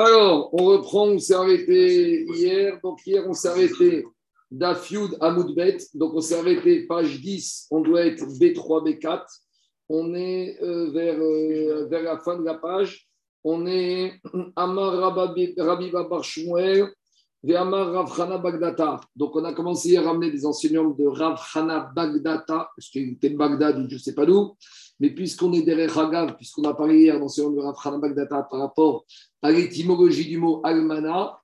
Alors, on reprend, on s'est arrêté hier. Donc, hier, on s'est arrêté d'Afioud à Moudbet. Donc, on s'est arrêté page 10, on doit être B3, B4. On est euh, vers, euh, vers la fin de la page. On est Amar Rabiba Bar Shmuel et Amar Ravchana Bagdata. Donc, on a commencé à ramener des enseignements de Ravchana Bagdata, parce qu'il était de Bagdad je ne sais pas d'où. Mais puisqu'on est derrière puisqu'on a parlé hier dans ce de Rafrana Bagdata par rapport à l'étymologie du mot Almana,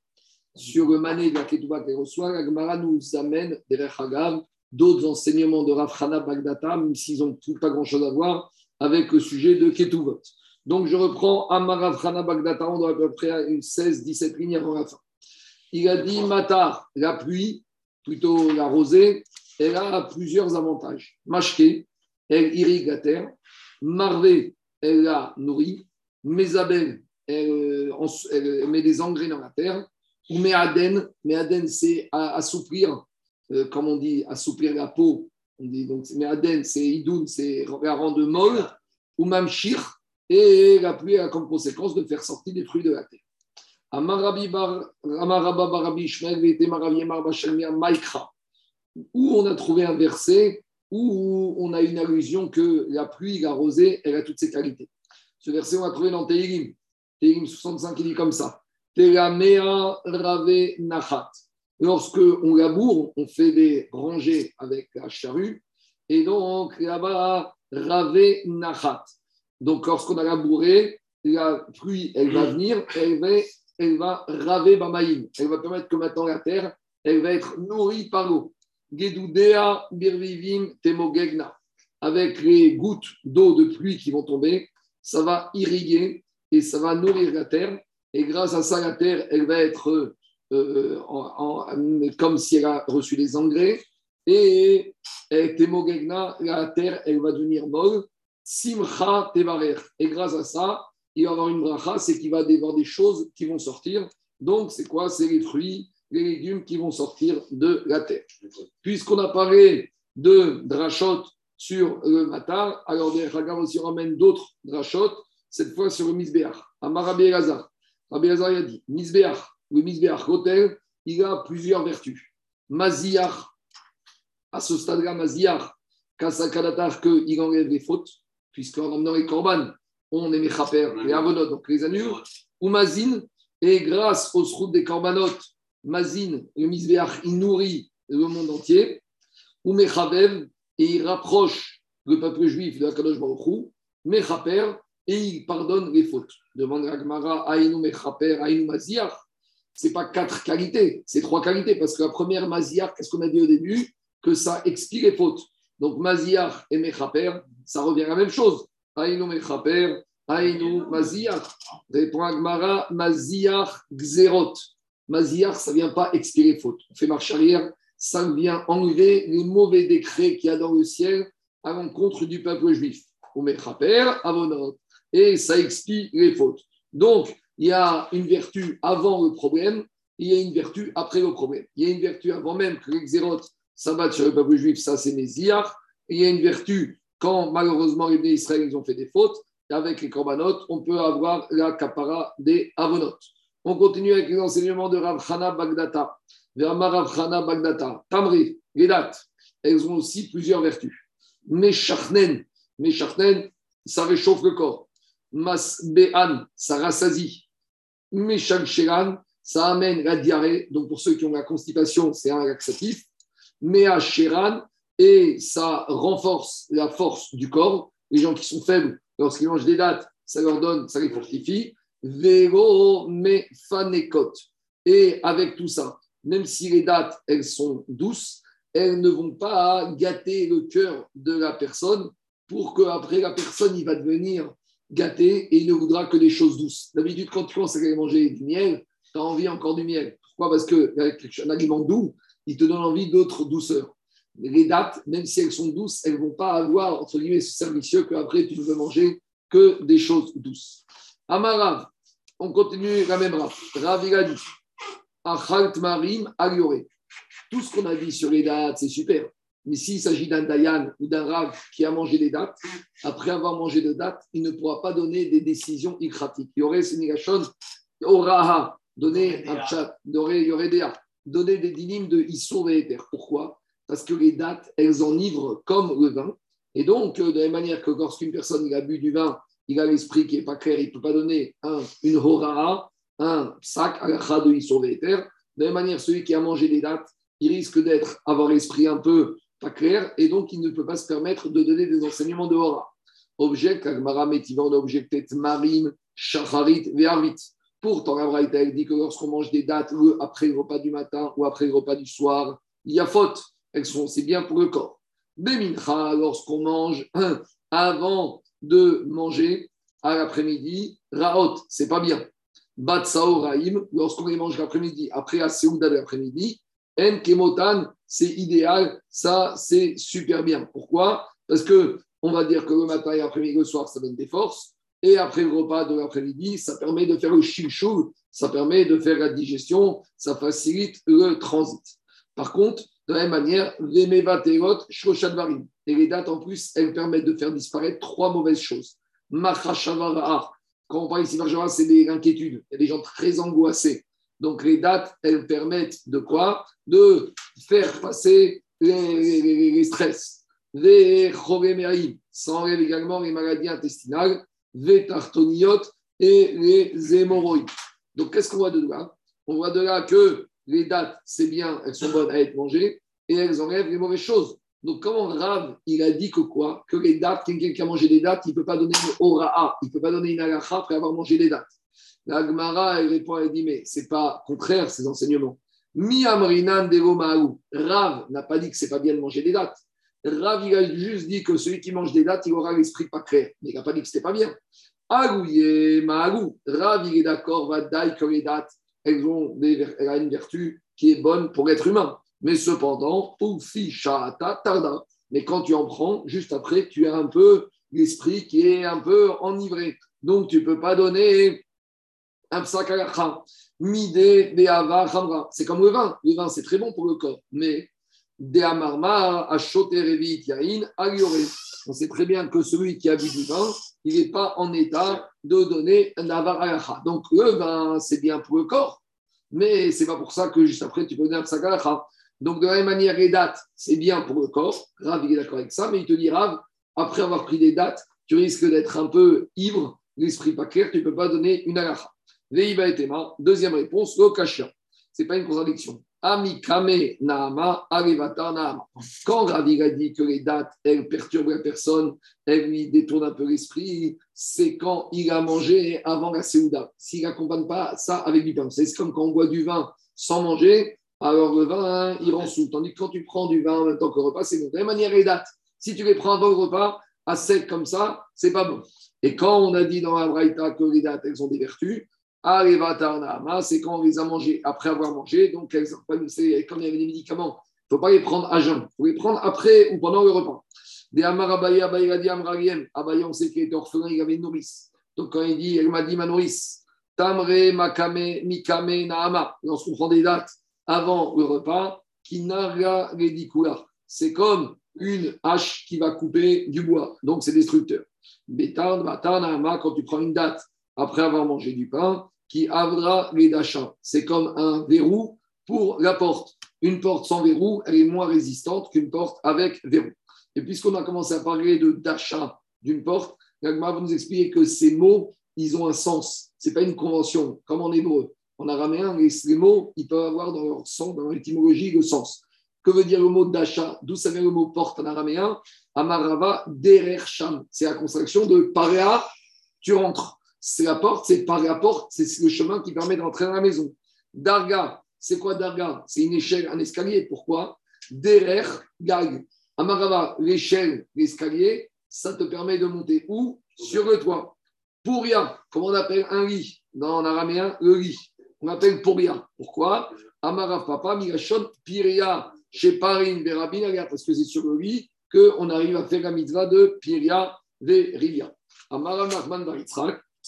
sur le mané de la Ketouba qu'elle reçoit, l'Agmara nous amène derrière Hagav d'autres enseignements de Rafrana Bagdata, même s'ils n'ont pas grand-chose à voir avec le sujet de Ketuvot. Donc je reprends Amar Rafrana Bagdata, on doit à peu près à une 16-17 lignes avant la fin. Il a dit Matar, la pluie, plutôt la rosée, elle a plusieurs avantages. Mashke, elle irrigue la terre. Marvé, elle la nourrit. Mézabel, elle, elle, met des engrais dans la terre. Ou Méaden, Méaden, c'est assouplir, euh, comme on dit, assouplir la peau. On dit donc Méaden, c'est Idoun, c'est la rendre molle. Ou Mamshir, et la pluie a comme conséquence de faire sortir des fruits de la terre. Où on a trouvé un verset où on a une allusion que la pluie, la rosée, elle a toutes ses qualités. Ce verset, on l'a trouvé dans Tehillim. Tehillim 65, il dit comme ça. rave nachat. Lorsque on laboure, on fait des rangées avec la charrue. Et donc, là-bas, rave nachat. Donc, lorsqu'on a labouré, la pluie, elle va venir, elle va, elle va raver bamaïm. Elle va permettre que maintenant la terre, elle va être nourrie par l'eau. Birvivim temogegna. Avec les gouttes d'eau de pluie qui vont tomber, ça va irriguer et ça va nourrir la terre. Et grâce à ça, la terre, elle va être euh, comme si elle a reçu les engrais. Et, temogegna, la terre, elle va devenir molle. Simcha tevarer. Et grâce à ça, il va y avoir une bracha, c'est qu'il va y avoir des choses qui vont sortir. Donc, c'est quoi? C'est les fruits, les légumes qui vont sortir de la terre. Puisqu'on a parlé de drachot sur le matar, alors des Ragam aussi ramène d'autres drachot, cette fois sur le misbéach. Amar Rabbi Elazar. Rabbi Elazar a dit misbéach, le misbéach, l'hôtel, il a plusieurs vertus. Maziach, à ce stade-là, Maziach, Kasakadatar, qu'il enlève les fautes, puisqu'en emmenant les korban, on est mechaper, les avonot, donc les annures, ou Mazin, et grâce aux routes des korbanot, Mazin, le Misbeach, il nourrit le monde entier. Ou Mechavev, et il rapproche le peuple juif de la Kadosh Baruch Mechaper, et il pardonne les fautes. Demande Agmara, Aïnou Mechaper, Aïnou Maziach. Ce n'est pas quatre qualités, c'est trois qualités, parce que la première, Maziach, qu'est-ce qu'on a dit au début? Que ça expire les fautes. Donc Maziach et Mechaper, ça revient à la même chose. Aïnou Mechaper, Aïnou Maziach. Répond Agmara, Maziach Gzerot. Maziyar, ça ne vient pas expirer faute. On fait marche arrière, ça vient enlever les mauvais décrets qu'il y a dans le ciel à l'encontre du peuple juif. On mettra père, avonot, et ça expie les fautes. Donc, il y a une vertu avant le problème, il y a une vertu après le problème. Il y a une vertu avant même que l'exérote s'abatte sur le peuple juif, ça c'est Méziar. Il y a une vertu quand malheureusement les Israël ils ont fait des fautes, avec les corbanotes, on peut avoir la capara des avonotes. On continue avec les enseignements de Rav Chana Bagdata. Rav Chana Bagdata. Tamri, les dates, elles ont aussi plusieurs vertus. Meshachnen, Meshachnen, ça réchauffe le corps. Masbe'an, ça rassasie. Meshalcheran, ça amène la diarrhée. Donc pour ceux qui ont la constipation, c'est un laxatif. Meacheran, et ça renforce la force du corps. Les gens qui sont faibles, lorsqu'ils mangent des dates, ça leur donne, ça les fortifie. Vélo fanekot. Et avec tout ça, même si les dates, elles sont douces, elles ne vont pas gâter le cœur de la personne pour qu'après la personne, il va devenir gâté et il ne voudra que des choses douces. D'habitude, quand tu commences à manger du miel, tu as envie encore du miel. Pourquoi? Parce qu'un aliment doux, il te donne envie d'autres douceurs. Les dates, même si elles sont douces, elles ne vont pas avoir, entre guillemets, ce servicieux qu'après tu ne veux manger que des choses douces. Amarav, on continue la même Rav. Rav, il a dit Achalt Marim Alioré. Tout ce qu'on a dit sur les dates, c'est super. Mais s'il s'agit d'un Dayan ou d'un Rav qui a mangé des dates, après avoir mangé des dates, il ne pourra pas donner des décisions ikratiques. Il y aurait, c'est Oraha, donner un chat, il y aurait des donner des dynimes de Issour et Éther. Pourquoi? Parce que les dates, elles enivrent comme le vin. Et donc, de la même manière que lorsqu'une personne a bu du vin, il a l'esprit qui n'est pas clair, il ne peut pas donner un, une horaha, un sac à la de et De la même manière, celui qui a mangé des dates, il risque d'être avoir l'esprit un peu pas clair et donc il ne peut pas se permettre de donner des enseignements de hora. Objet, Kagmara Métivan a objecté Marim, Shacharit, Ve'arvit. Pourtant, la Braïta dit que lorsqu'on mange des dates après le repas du matin ou après le repas du soir, il y a faute. Elles sont, c'est bien pour le corps. Bemincha, lorsqu'on mange avant de manger à l'après-midi, Raot, c'est pas bien. Batsao Raim, lorsqu'on les mange l'après-midi, après la de l'après-midi, En Kemotan, c'est idéal, ça c'est super bien. Pourquoi? Parce que on va dire que le matin et l'après-midi, le soir, ça donne des forces. Et après le repas de l'après-midi, ça permet de faire le chilchou, ça permet de faire la digestion, ça facilite le transit. Par contre, de la même manière, les Et les dates en plus, elles permettent de faire disparaître trois mauvaises choses. Quand on parle ici de c'est des inquiétudes. Il y a des gens très angoissés. Donc les dates, elles permettent de quoi? De faire passer les, stress. Les ça enlève également les maladies intestinales, les et les hémorroïdes. Donc qu'est-ce qu'on voit de là? On voit de là que les dates, c'est bien, elles sont bonnes à être mangées et elles enlèvent les mauvaises choses. Donc, comment Rav, il a dit que quoi? Que les dates, quelqu'un qui a mangé des dates, il ne peut pas donner une ora'a, il ne peut pas donner une agacha après avoir mangé des dates. La Gemara, elle répond, elle dit, mais ce n'est pas contraire, ces enseignements. Mi amrinan Rav n'a pas dit que ce n'est pas bien de manger des dates. Rav, il a juste dit que celui qui mange des dates, il aura l'esprit pas clair. Mais il n'a pas dit que ce n'était pas bien. Agouye, Maagou. Rav, il est d'accord, va que les dates, elles ont une vertu qui est bonne pour l'être humain. Mais cependant, Ufi Shata Tarda. Mais quand tu en prends, juste après, tu as un peu l'esprit qui est un peu enivré. Donc, tu ne peux pas donner c'est comme le vin. Le vin, c'est très bon pour le corps. Mais on sait très bien que celui qui a bu du vin, il n'est pas en état de donner un avar Donc le vin, c'est bien pour le corps, mais c'est pas pour ça que juste après tu peux donner un psakalacha. Donc de la même manière, les dates, c'est bien pour le corps. Rav, il est d'accord avec ça, mais il te dit, Rav, après avoir pris des dates, tu risques d'être un peu ivre, l'esprit pas clair, tu ne peux pas donner une alacha. Deuxième réponse, le Ce n'est pas une contradiction. Amikame Naama, Arevata Naama. Quand Ravi a dit que les dates, elles perturbent la personne, elles lui détournent un peu l'esprit, c'est quand il a mangé avant la Séouda. S'il n'accompagne pas ça avec du pain. C'est comme quand on boit du vin sans manger, alors le vin, il rend sous. Tandis que quand tu prends du vin en même temps que le repas, c'est bon. De la même manière, les dates, si tu les prends avant le repas, à sec comme ça, c'est pas bon. Et quand on a dit dans la Braïta que les dates, elles ont des vertus, c'est quand on les a mangés après avoir mangé. Donc, comme il y avait des médicaments, il ne faut pas les prendre à jeun. Il faut les prendre après ou pendant le repas. On sait qu'il était il avait une nourrice. Donc, quand il dit, elle m'a dit ma nourrice, Tamre, Makame, Mikame, Naama. Prend des dates avant le repas. C'est comme une hache qui va couper du bois. Donc, c'est destructeur. Quand tu prends une date après avoir mangé du pain, qui avra les dachas. C'est comme un verrou pour la porte. Une porte sans verrou, elle est moins résistante qu'une porte avec verrou. Et puisqu'on a commencé à parler de d'achat d'une porte, Gagma va nous expliquer que ces mots, ils ont un sens. Ce n'est pas une convention, comme en hébreu. En araméen, les, mots, ils peuvent avoir dans leur sens, dans l'étymologie, le sens. Que veut dire le mot d'achat? D'où ça vient le mot porte en araméen? Amarava derer sham. C'est la construction de paréa, tu rentres c'est la porte, c'est par la porte, c'est le chemin qui permet d'entrer dans la maison. Darga, c'est quoi Darga? C'est une échelle, un escalier. Pourquoi? Derer, gag. Amarava, l'échelle, l'escalier, ça te permet de monter où? Sur le toit. Pouria, comment on appelle un lit? Dans araméen, le lit. On appelle Pouria. Pourquoi? Amarav Papa, Migashon, Piria, chez Parin, Verabin, parce que c'est sur le lit qu'on arrive à faire la mitzvah de Piria, Verivia. Amarav Nachman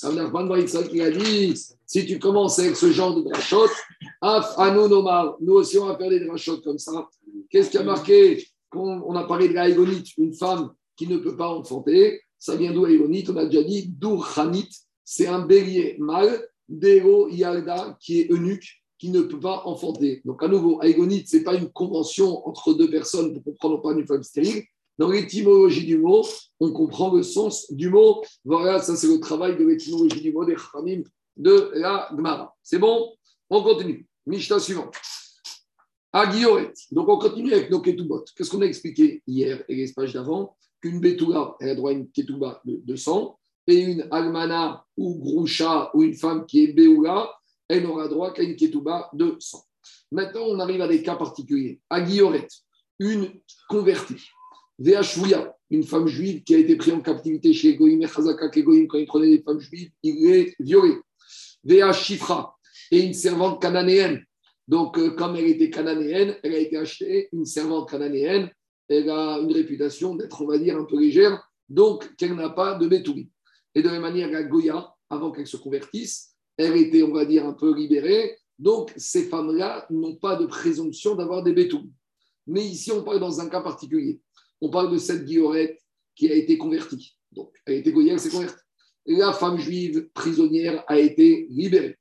A dit si tu commences avec ce genre de drachot, nous aussi on va faire des drachot comme ça. Qu'est-ce qui a marqué on, a parlé de la une femme qui ne peut pas enfanter. Ça vient d'où Aïgonite? On a déjà dit Dourchanit, c'est un bélier mâle Dero Yalda, qui est eunuque, qui ne peut pas enfanter. Donc, à nouveau, Aïgonite, ce n'est pas une convention entre deux personnes pour comprendre pas une femme stérile. Dans l'étymologie du mot, on comprend le sens du mot. Voilà, ça c'est le travail de l'étymologie du mot des Khamim de la Gemara. C'est bon? On continue. Mishnah suivant. Agioret. Donc on continue avec nos ketubot. Qu'est-ce qu'on a expliqué hier et l'espace d'avant? Qu'une betula, elle a droit à une ketuba de, sang, et une almana ou groucha ou une femme qui est beoula, elle n'aura droit qu'à une ketuba de sang. Maintenant, on arrive à des cas particuliers. Agioret, une convertie. Une femme juive qui a été prise en captivité chez Egoïm et Chazaka, qu'Egoïm, quand il prenait des femmes juives, il est violé. Veachifra, et une servante cananéenne. Donc, euh, comme elle était cananéenne, elle a été achetée, une servante cananéenne. Elle a une réputation d'être, on va dire, un peu légère, donc qu'elle n'a pas de bétouli. Et de la même manière, la Goya, avant qu'elle se convertisse, elle était, on va dire, un peu libérée. Donc, ces femmes-là n'ont pas de présomption d'avoir des bétoulis. Mais ici, on parle dans un cas particulier. On parle de cette guillorette qui a été convertie. Donc, elle a été goya, elle s'est convertie. La femme juive prisonnière a été libérée.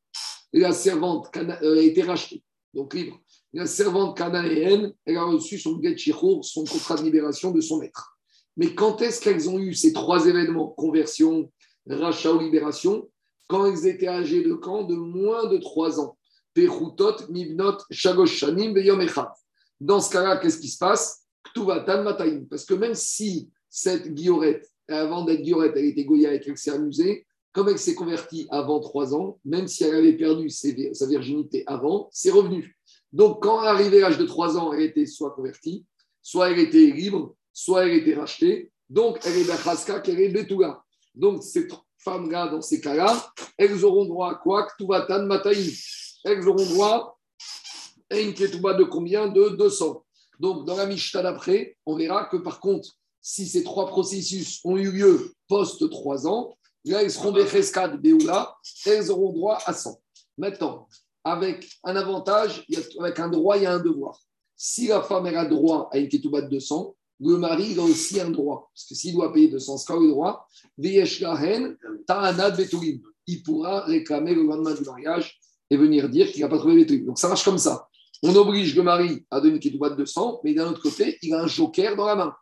La servante euh, a été rachetée, donc libre. La servante cananéenne, elle a reçu son get son contrat de libération de son maître. Mais quand est-ce qu'elles ont eu ces trois événements, conversion, rachat ou libération? Quand elles étaient âgées de camp de moins de trois ans. Shanim, Dans ce cas-là, qu'est-ce qui se passe? Parce que même si cette guillorette, avant d'être guillorette, elle était goya et qu'elle s'est amusée, comme elle s'est convertie avant trois ans, même si elle avait perdu sa virginité avant, c'est revenu. Donc, quand elle arrivait à l'âge de trois ans, elle était soit convertie, soit elle était libre, soit elle était rachetée. Donc, elle est Bechaska, qu'elle est Betouga. Donc, ces femmes-là, dans ces cas-là, elles auront droit à quoi? Ktuvatan Mataïm. Elles auront droit à une ketouba de combien? De 200. Donc, dans la Mishnah d'après, on verra que par contre, si ces trois processus ont eu lieu post trois ans, là, ils seront des cheskad beoula, elles auront droit à 100. Maintenant, avec un avantage, avec un droit, il y a un devoir. Si la femme a droit à une ketouba de 200, le mari a aussi un droit. Parce que s'il doit payer 200, c'est le droit? Il pourra réclamer le lendemain du mariage et venir dire qu'il n'a pas trouvé Betulim. Donc ça marche comme ça. On oblige le mari à donner une ketouba de sang, mais d'un autre côté, il a un joker dans la main.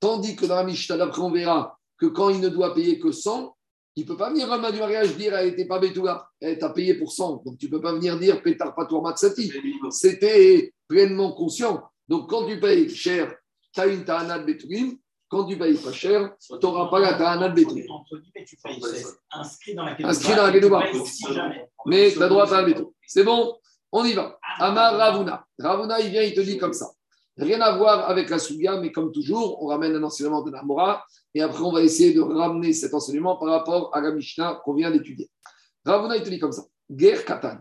Tandis que dans la Mishnah d'après, on verra que quand il ne doit payer que 100, il ne peut pas venir à la du mariage dire elle n'était pas Betouga, elle t'a payé pour 100. Donc tu ne peux pas venir dire pétard pas toi matsati. C'était pleinement conscient. Donc quand tu payes cher, tu as une ta'ana de Betoulim. Quand tu payes pas cher, tu n'auras pas la ta'ana de Betoulim. Inscrit dans la Ketouba. Mais tu as droit à la C'est bon? On y va. Amar Ravuna. Ravuna, il vient, il te dit comme ça. Rien à voir avec la Suga, mais comme toujours, on ramène un enseignement de Namora et après on va essayer de ramener cet enseignement par rapport à la Mishnah qu'on vient d'étudier. Ravuna, il te dit comme ça. Guerre Katan.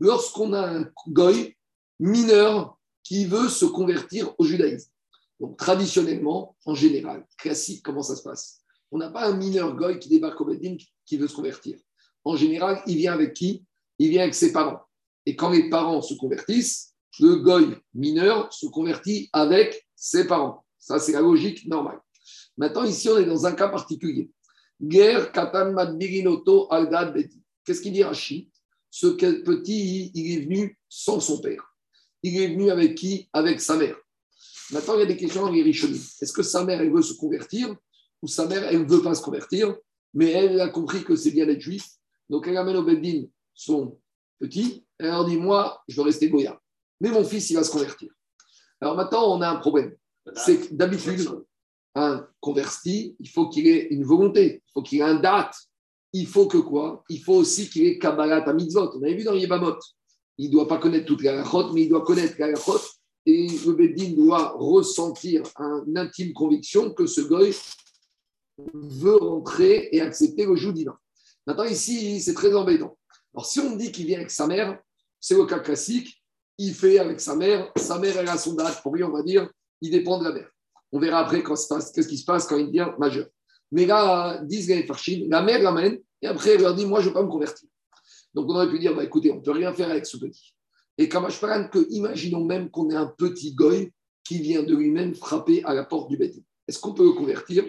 Lorsqu'on a un goy mineur qui veut se convertir au judaïsme. Donc traditionnellement, en général, classique, comment ça se passe? On n'a pas un mineur goy qui débarque au Bedin qui veut se convertir. En général, il vient avec qui? Il vient avec ses parents. Et quand les parents se convertissent, le goy mineur se convertit avec ses parents. Ça, c'est la logique normale. Maintenant, ici, on est dans un cas particulier. Guerre katan madbirinoto aldad beti. Qu'est-ce qu'il dit Rashi Ce petit, il est venu sans son père. Il est venu avec qui? Avec sa mère. Maintenant, il y a des questions dans les Est-ce que sa mère, elle veut se convertir ou sa mère, elle ne veut pas se convertir? Mais elle a compris que c'est bien d'être juif. Donc, elle amène au Beddin son petit, elle leur dit Moi, je veux rester Goya. Mais mon fils, il va se convertir. Alors maintenant, on a un problème. C'est que d'habitude, un converti, il faut qu'il ait une volonté, il faut qu'il ait un date. Il faut que quoi? Il faut aussi qu'il ait Kabbalat à mitzvot. On avait vu dans Yébamot. Il ne doit pas connaître toute la halachot, mais il doit connaître la halachot. Et le Bédine doit ressentir une intime conviction que ce goy veut rentrer et accepter le divin. Maintenant, ici, c'est très embêtant. Alors, si on dit qu'il vient avec sa mère, c'est le cas classique. Il fait avec sa mère. Sa mère, elle a son date. Pour lui, on va dire, il dépend de la mère. On verra après qu'est-ce qui se passe quand il devient majeur. Mais là, disent les la mère l'amène et après, elle leur dit Moi, je ne veux pas me convertir. Donc, on aurait pu dire bah, Écoutez, on ne peut rien faire avec ce petit. Et Kamashparan, que imaginons même qu'on ait un petit goy qui vient de lui-même frapper à la porte du bête. Est-ce qu'on peut le convertir?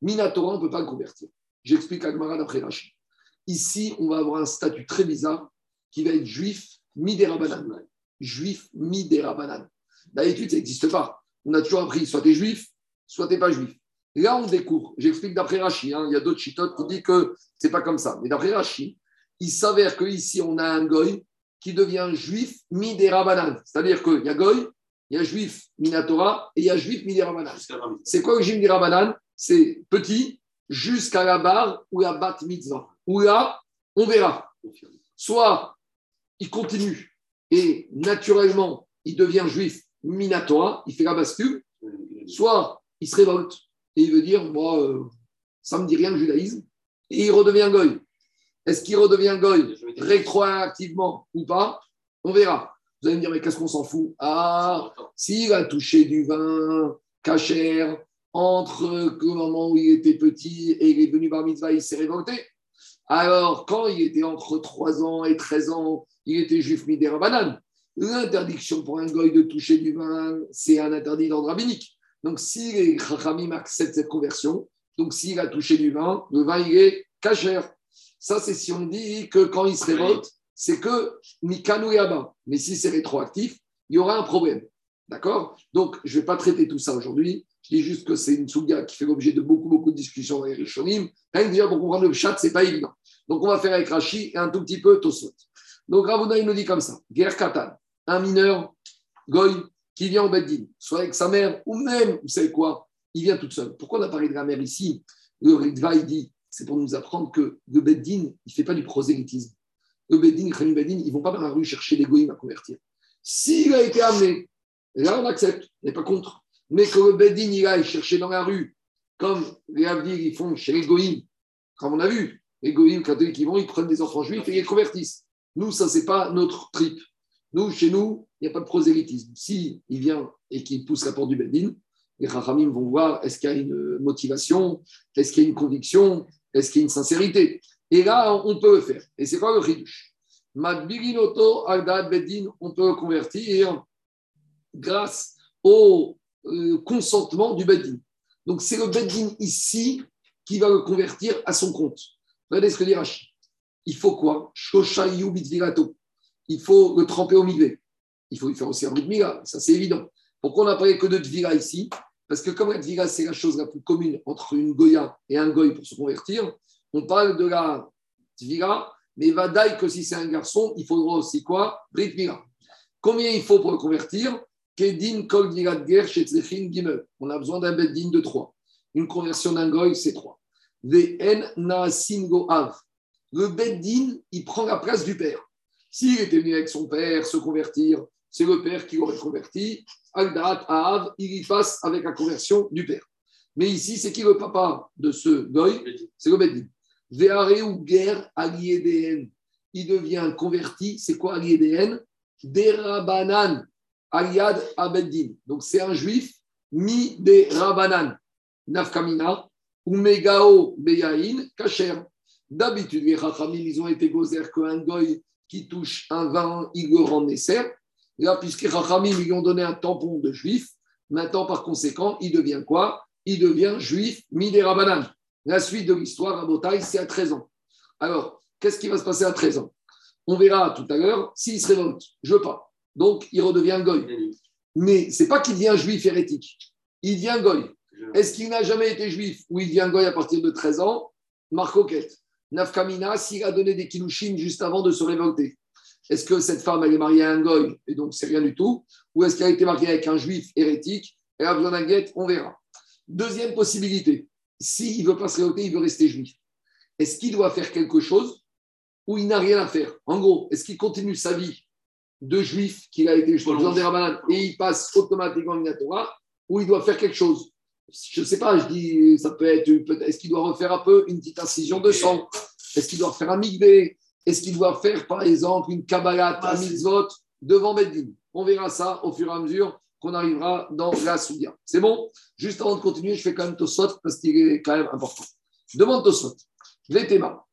Minatora, on ne peut pas le convertir. J'explique à Gmara d'après Rachid. Ici, on va avoir un statut très bizarre qui va être juif midérabanan. Juif midérabanan. D'habitude, ça n'existe pas. On a toujours appris soit tu es juif, soit tu n'es pas juif. Là, on découvre. J'explique d'après Rachi. Hein, il y a d'autres chitotes qui disent que c'est pas comme ça. Mais d'après Rachi, il s'avère qu'ici, on a un goy qui devient juif midérabanan. C'est-à-dire qu'il y a goy, il y a juif minatora et il y a juif midérabanan. C'est quoi le juif midérabanan? C'est petit jusqu'à la barre ou la bat mitzvah. Ou là, on verra. Soit il continue et naturellement, il devient juif minatora, il fait la bascule, soit il se révolte et il veut dire, moi, euh, ça ne me dit rien le judaïsme, et il redevient goy. Est-ce qu'il redevient goy rétroactivement ou pas? On verra. Vous allez me dire, mais qu'est-ce qu'on s'en fout? Ah, s'il a touché du vin cachère entre le moment où il était petit et il est venu par mitzvah, il s'est révolté. Alors, quand il était entre 3 ans et 13 ans, il était juif banane. L'interdiction pour un goy de toucher du vin, c'est un interdit d'ordre rabbinique. Donc, si les Chachamim acceptent cette conversion, donc s'il a touché du vin, le vin, il est cachère. Ça, c'est si on dit que quand il se révolte, c'est que Mikanu Mais si c'est rétroactif, il y aura un problème. D'accord? Donc, je ne vais pas traiter tout ça aujourd'hui. Je dis juste que c'est une souga qui fait l'objet de beaucoup, beaucoup de discussions dans les Rishonim. Rien que déjà pour comprendre le chat, ce n'est pas évident. Donc, on va faire avec Rashi et un tout petit peu Tosot. Donc, Ravuna, il nous dit comme ça Guerre Katan, un mineur, Goy, qui vient au Beddin, soit avec sa mère, ou même, vous savez quoi, il vient toute seule. Pourquoi on a parlé de la mère ici? Le Ritva, il dit c'est pour nous apprendre que le Beddin, il ne fait pas du prosélytisme. Le Beddin, le Beddin, ils ne vont pas dans la rue chercher les goïms à convertir. S'il a été amené, là, on accepte, on n'est pas contre. Mais que le Beddin, il aille chercher dans la rue, comme les Avdir, ils font chez les goïms, comme on a vu, les goïms catholiques, ils vont, ils prennent des enfants juifs et ils les convertissent. Nous, ça, ce n'est pas notre trip. Nous, chez nous, il n'y a pas de prosélytisme. Si il vient et qu'il pousse la porte du Beddin, les Rachamim vont voir est-ce qu'il y a une motivation, est-ce qu'il y a une conviction, est-ce qu'il y a une sincérité? Et là, on peut le faire. Et c'est quoi le Hidush Madbirinoto Agdad Beddin, on peut le convertir grâce au euh, consentement du Beddin. Donc, c'est le Beddin ici qui va le convertir à son compte. Regardez ce que dit Rachid. Il faut quoi? Il faut le tremper au milieu. Il faut lui faire aussi un de miga, ça c'est évident. Pourquoi on n'a parlé que de tvira ici? Parce que comme la tvira, c'est la chose la plus commune entre une goya et un goy pour se convertir, on parle de la tvira, mais vadaï que si c'est un garçon, il faudra aussi quoi? Brit Combien il faut pour le convertir? On a besoin d'un beddin de trois. Une conversion d'un goy, c'est trois. Vn na av. Le beddin, il prend la place du père. S'il était venu avec son père se convertir, c'est le père qui l'aurait converti. Agdat Av, il y passe avec la conversion du père. Mais ici, c'est qui le papa de ce goy C'est le beddin. Veare ou guerre aliédéen. Il devient converti. C'est quoi aliédéen Derabanan aliad abeddin. Donc c'est un juif mi de rabanan. Nafkamina ou megao beyain kacher. D'habitude, les rachamim, ils ont été gozer qu'un goy qui touche un vin, il le rend nécessaire. Là, puisque Rachamim lui ont donné un tampon de juif, maintenant, par conséquent, il devient quoi? Il devient juif midérabanan. La suite de l'histoire à Botaï, c'est à 13 ans. Alors, qu'est-ce qui va se passer à 13 ans? On verra tout à l'heure s'il se révolte. Je veux pas. Donc, il redevient goy. Mais c'est pas qu'il devient juif hérétique. Il devient goy. Est-ce qu'il n'a jamais été juif ou il devient goy à partir de 13 ans? Marco Quête. Nafkamina, s'il a donné des kilouchines juste avant de se révolter, est-ce que cette femme, elle est mariée à un goy et donc c'est rien du tout Ou est-ce qu'elle a été mariée avec un juif hérétique Elle a besoin d'un guette On verra. Deuxième possibilité, s'il ne veut pas se révolter, il veut rester juif. Est-ce qu'il doit faire quelque chose ou il n'a rien à faire? En gros, est-ce qu'il continue sa vie de juif qu'il a été jusqu'au des et il passe automatiquement à Torah ou il doit faire quelque chose? Je ne sais pas, je dis, ça peut être, est-ce qu'il doit refaire un peu une petite incision de sang Est-ce qu'il doit faire un migvé Est-ce qu'il doit faire, par exemple, une kabbalat, un mitzvot devant Beddin? On verra ça au fur et à mesure qu'on arrivera dans la Soudia. C'est bon? Juste avant de continuer, je fais quand même Tosot parce qu'il est quand même important. Demande Tosot. Les thémas.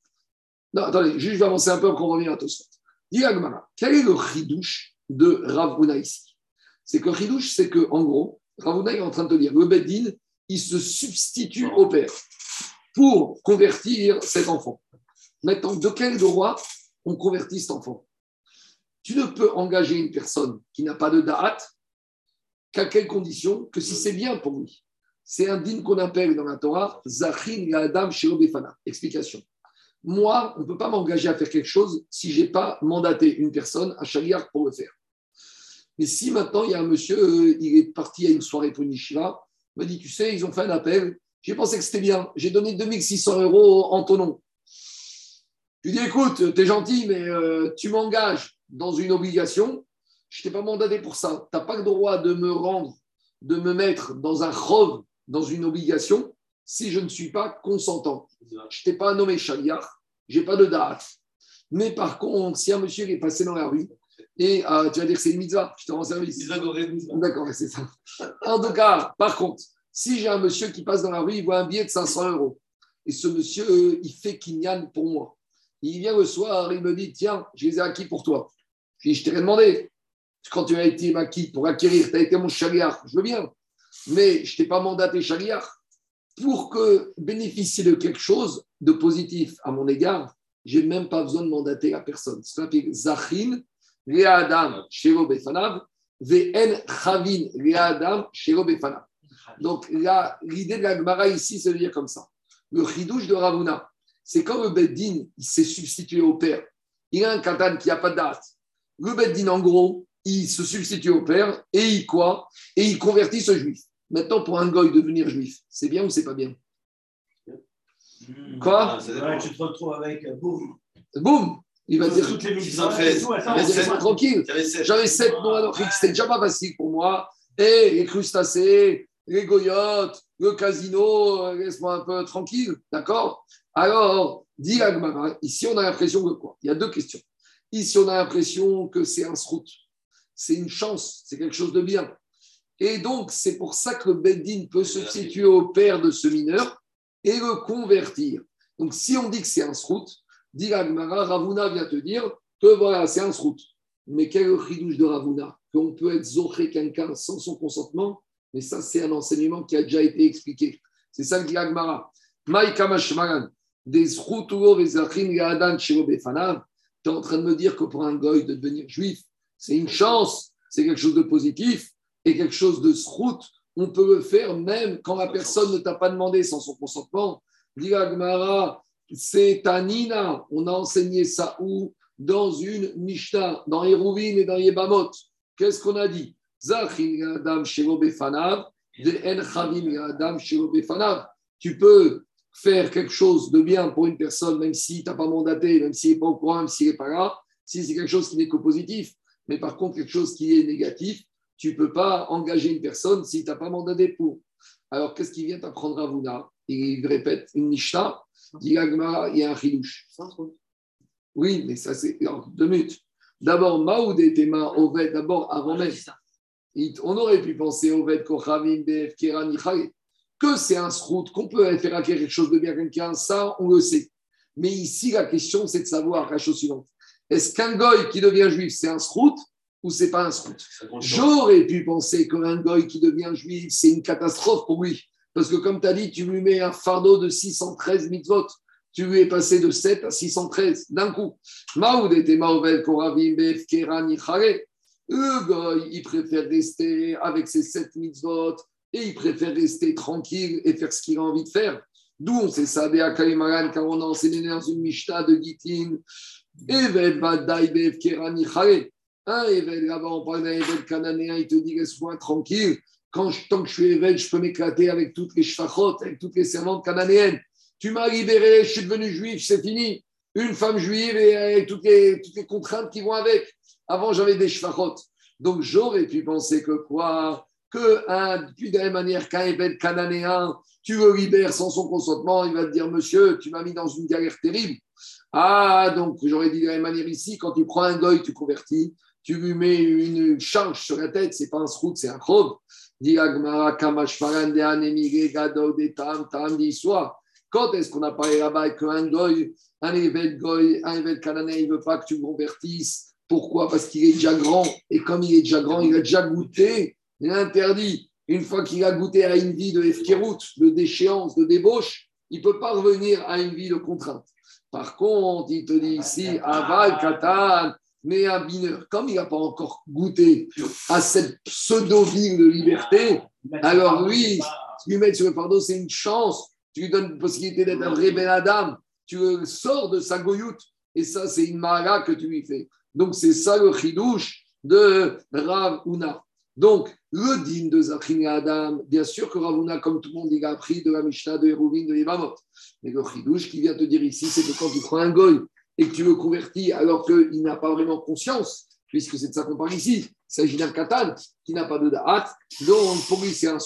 Non, attendez, juste je vais avancer un peu pour qu'on revienne à Tosot. Dis quel est le chidouche de Rav ici? C'est que le chidouche, c'est que, en gros, Ravuna est en train de te dire, le Beddin, il se substitue au père pour convertir cet enfant. Maintenant, de quel droit on convertit cet enfant? Tu ne peux engager une personne qui n'a pas de date qu'à quelle condition? Que si c'est bien pour lui. C'est un dîme qu'on appelle dans la Torah Zachin Adam Befana. Explication. Moi, on ne peut pas m'engager à faire quelque chose si je n'ai pas mandaté une personne à Shaliar pour le faire. Mais si maintenant il y a un monsieur, euh, il est parti à une soirée pour une il m'a dit Tu sais, ils ont fait un appel, j'ai pensé que c'était bien, j'ai donné 2600 euros en ton nom. Lui dis Écoute, tu es gentil, mais euh, tu m'engages dans une obligation, je t'ai pas mandaté pour ça. Tu n'as pas le droit de me rendre, de me mettre dans un chov, dans une obligation, si je ne suis pas consentant. Je t'ai pas nommé chaliar, je n'ai pas de date. Mais par contre, si un monsieur est passé dans la rue, et euh, tu vas dire que c'est une mitzvah, je te rends service. D'accord, c'est ça. En tout cas, par contre, si j'ai un monsieur qui passe dans la rue, il voit un billet de 500 euros, et ce monsieur, euh, il fait kinyan pour moi. Il vient le soir, il me dit Tiens, je les ai acquis pour toi. Je dis Je t'ai demandé. Quand tu as été acquis pour acquérir, tu as été mon chariard, je veux bien. Mais je ne t'ai pas mandaté chariard pour que bénéficier de quelque chose de positif à mon égard, j'ai même pas besoin de mandater la personne. Ça s'appelle Zachin, Adam, Befanav, Ve'en Chavin, Adam, Shero Befanav. Donc l'idée de la Gemara ici, c'est de dire comme ça. Le chidouche de Ravuna, c'est quand le Beddin il s'est substitué au père. Il a un katan qui n'a pas de date. Le Beddin, en gros, il se substitue au père et il quoi Et il convertit ce juif. Maintenant, pour un goy devenir juif, c'est bien ou c'est pas bien? Hmm. Quoi? Ah, Tu te retrouves avec euh, boum. Boum Il va dire. Toutes les 13. Tranquille. J'avais 7 noms alors c'était déjà pas facile pour moi. Et les crustacés, les goyotes, le casino, euh, laisse-moi un peu tranquille. D'accord? Alors, dit Agmara, ici on a l'impression que quoi? Il y a deux questions. Ici on a l'impression que c'est un srout. C'est une chance, c'est quelque chose de bien. Et donc, c'est pour ça que le Beddin peut se situer au père de ce mineur et le convertir. Donc, si on dit que c'est un srout, dit Ravuna vient te dire que voilà, c'est un srout. Mais quel ridouche de Ravuna Qu'on peut être zoché quelqu'un sans son consentement, mais ça, c'est un enseignement qui a déjà été expliqué. C'est ça que dit Agmara. des Tu es en train de me dire que pour un goy de devenir juif, c'est une chance, c'est quelque chose de positif et quelque chose de srout, on peut le faire même quand la personne ne t'a pas demandé sans son consentement. Gmara, c'est Tanina. On a enseigné ça où? Dans une Mishnah, dans Hérouvine et dans Yebamot. Qu'est-ce qu'on a dit? Tu peux faire quelque chose de bien pour une personne, même si tu n'as pas mandaté, même s'il n'est pas au courant, même s'il n'est pas là, si c'est quelque chose qui n'est que positif. Mais par contre, quelque chose qui est négatif, tu ne peux pas engager une personne si tu n'as pas mandaté pour. Alors, qu'est-ce qu'il vient t'apprendre à Vouna Il répète une Mishnah, il y a un chidouche. Oui, mais ça, c'est deux minutes. D'abord, Maoud et mains Oved, d'abord, avant même. On aurait pu penser Oved, Kochavim, Bef, Keran, que c'est un srout, qu'on peut faire acquérir quelque chose de bien quelqu'un, ça, on le sait. Mais ici, la question, c'est de savoir la chose suivante. Est-ce qu'un goy qui devient juif, c'est un srout ou c'est pas un srout? J'aurais pu penser qu'un goy qui devient juif, c'est une catastrophe pour lui. Parce que comme tu as dit, tu lui mets un fardeau de 613 mitzvot. Tu lui es passé de 7 à 613 d'un coup. Maoud était Maovel Koravim Le goy, il préfère rester avec ses 7 mitzvot et il préfère rester tranquille et faire ce qu'il a envie de faire. D'où on sait ça, car on a enseigné dans une Mishnah de Gitin. Evet Badai Bev Kerani un évêque, là-bas, on parle d'un évêque cananéen, il te dit laisse-moi tranquille. Quand tant que je suis évêque, je peux m'éclater avec toutes les shfachot, avec toutes les servantes cananéennes. Tu m'as libéré, je suis devenu juif, c'est fini. Une femme juive et avec toutes les, toutes les contraintes qui vont avec. Avant, j'avais des shfachot. Donc, j'aurais pu penser que quoi? Que un, de la même manière qu'un évêque cananéen, tu le libères sans son consentement, il va te dire Monsieur, tu m'as mis dans une galère terrible. Ah, donc j'aurais dit de la même manière ici, quand tu prends un goy, tu convertis tu lui mets une charge sur la tête, c'est pas un srout, c'est un chov. Quand est-ce qu'on a parlé là-bas qu'un goy, un évêque goy, un évêque cananais, il ne veut pas que tu convertisses Pourquoi? Parce qu'il est déjà grand. Et comme il est déjà grand, il a déjà goûté l'interdit. Une fois qu'il a goûté à une vie de efkerout, de déchéance, de débauche, il ne peut pas revenir à une vie de contrainte. Par contre, il te dit ici, Aval Katan, mais un mineur, comme il n'a pas encore goûté à cette pseudo-vie de liberté, alors lui, lui mettre sur le fardeau, c'est une chance. Tu lui donnes la possibilité d'être un vrai Ben Adam. Tu le sors de sa goyoute. Et ça, c'est une mara que tu lui fais. Donc, c'est ça le chidouche de Rav Una. Donc, le din de Zachrin et Adam, bien sûr que Rav Una, comme tout le monde, il a appris de la Mishnah, de Hérouvine, de Yevamot. Mais le chidouche qui vient te dire ici, c'est que quand tu prends un goy et que tu le convertis alors qu'il n'a pas vraiment conscience, puisque c'est de ça qu'on parle ici, il s'agit d'un katan qui n'a pas de da'at, donc pour lui c'est un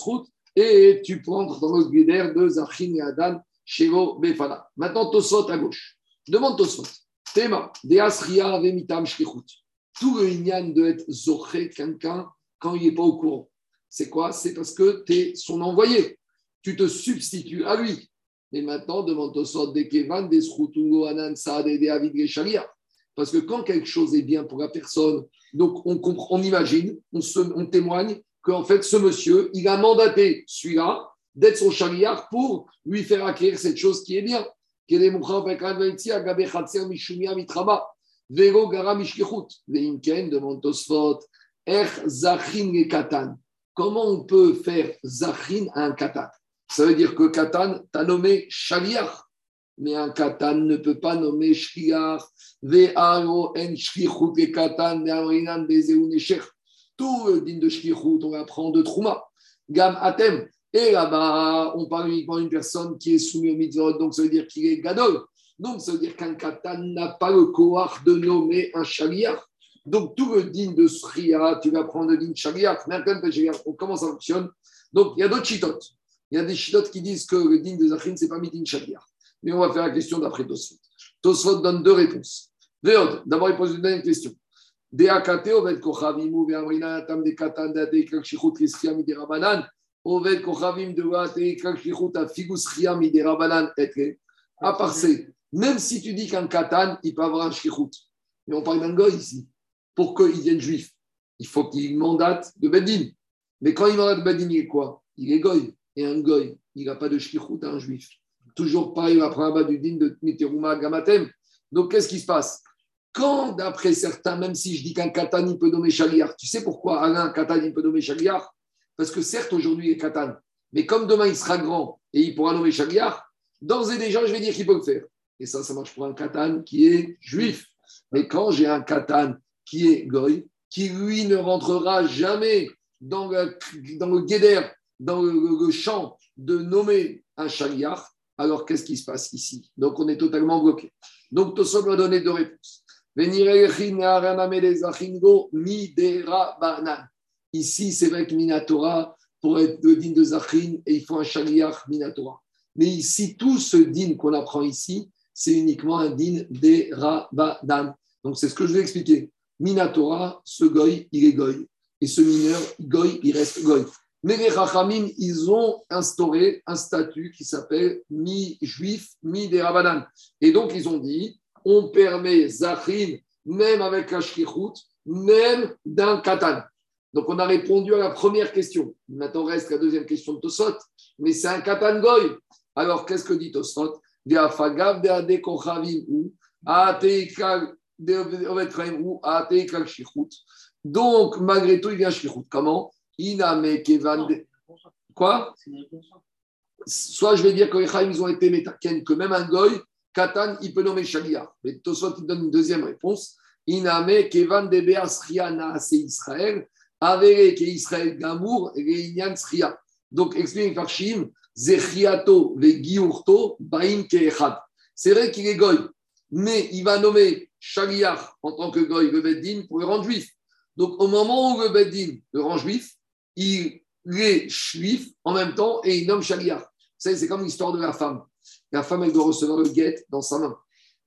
et tu prends dans le guédère de Zachin et Adam, Shego Befana. Maintenant, Tosot à gauche. Demande Tosot. Tema, de Asria Vemitam Shkichut. Tout le ignan de être Zoché, quelqu'un, quand il n'est pas au courant? C'est quoi? C'est parce que tu es son envoyé. Tu te substitues à lui. Et maintenant, demande Tosot de Kevan, des Srutungo, Anan, Saad et Avid Parce que quand quelque chose est bien pour la personne, donc on, on imagine, on, témoigne qu'en fait, ce monsieur, il a mandaté celui-là d'être son chariard pour lui faire acquérir cette chose qui est bien. Comment on peut faire zachin à un katan? Ça veut dire que katan, tu as nommé chariar, mais un katan ne peut pas nommer shlichut katan, tout le din de Shkichut, on apprend de Trouma. Gam Atem. Et là-bas, on parle uniquement d'une personne qui est soumise au mitzvot, donc ça veut dire qu'il est gadol. Donc ça veut dire qu'un katan n'a pas le courage de nommer un shaliach. Donc tout le din de Sriya, tu vas prendre le din shaliach. Comment ça fonctionne Donc il y a d'autres chitotes. Il y a des chitotes qui disent que le din de Zachin, ce n'est pas din shaliach. Mais on va faire la question d'après Tosfot. Tosfot donne deux réponses. D'abord, il pose une dernière question. À part c'est, même si tu dis qu'un Katan, il peut avoir un Shichut, mais on parle d'un goy ici, pour qu'il devienne juif, il faut qu'il mandate de Bedin. Mais quand il mandate de Bedin, il est quoi? Il est goy. Et un goy, il n'a pas de Shichut à un juif. Toujours pareil, apprend du din de Miteruma Gamatem. Donc qu'est-ce qui se passe? Quand, d'après certains, même si je dis qu'un katan, il peut nommer chaliar, tu sais pourquoi Alain, katan, il peut nommer chaliar Parce que certes, aujourd'hui, il est katan, mais comme demain, il sera grand et il pourra nommer chaliar, d'ores et déjà, je vais dire qu'il peut le faire. Et ça, ça marche pour un katan qui est juif. Mais quand j'ai un katan qui est goy, qui lui ne rentrera jamais dans le, dans dans le, champ de nommer un chaliar, alors qu'est-ce qui se passe ici? Donc on est totalement bloqué. Donc Tosso va donner deux réponses. Ici, c'est vrai que Minatora, pour être le din de Zachin, et il faut un shaliach Minatora. Mais ici, tout ce din qu'on apprend ici, c'est uniquement un din des Rabanan. Donc, c'est ce que je vais expliquer. Minatora, ce goy, il est goy. Et ce mineur, goy, il reste goy. Mais les Rachamim, ils ont instauré un statut qui s'appelle mi-juif, mi-des Et donc, ils ont dit on permet Zachin, même avec un shkichut, même d'un katan. Donc on a répondu à la première question. Maintenant reste la deuxième question de Tosot. Mais c'est un katan goy. Alors qu'est-ce que dit Tosot? Donc, malgré tout, il vient shkichut. Comment? Quoi Soit je vais dire que les ils ont été métaken, que même un goy, Katan, il peut nommer Shalia. Mais Tosot, il donne une deuxième réponse. Iname Kevan de Beasriana, c'est Israël. Avere que Israël Gamour, Reinian Sria. Donc, explique Farshim, Zechiato, Vegiurto, Baim Keechad. C'est vrai qu'il est goy, mais il va nommer Shaliach en tant que goy, le Beddin, pour le rendre juif. Donc, au moment où le Beddin le rend juif, il est juif en même temps et il nomme Shaliach. C'est comme l'histoire de la femme la femme, elle doit recevoir le guet dans sa main.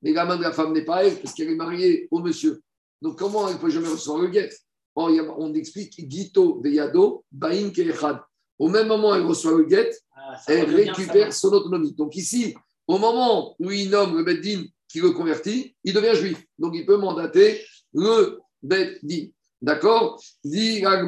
Mais la main de la femme n'est pas elle, parce qu'elle est mariée au monsieur. Donc, comment elle ne peut jamais recevoir le guet? On explique Gito Veyado, Bain Kechad. Au même moment, elle reçoit le guet, ah, elle récupère son autonomie. Donc, ici, au moment où il nomme le Beddin qui le convertit, il devient juif. Donc, il peut mandater le Beddin. D'accord?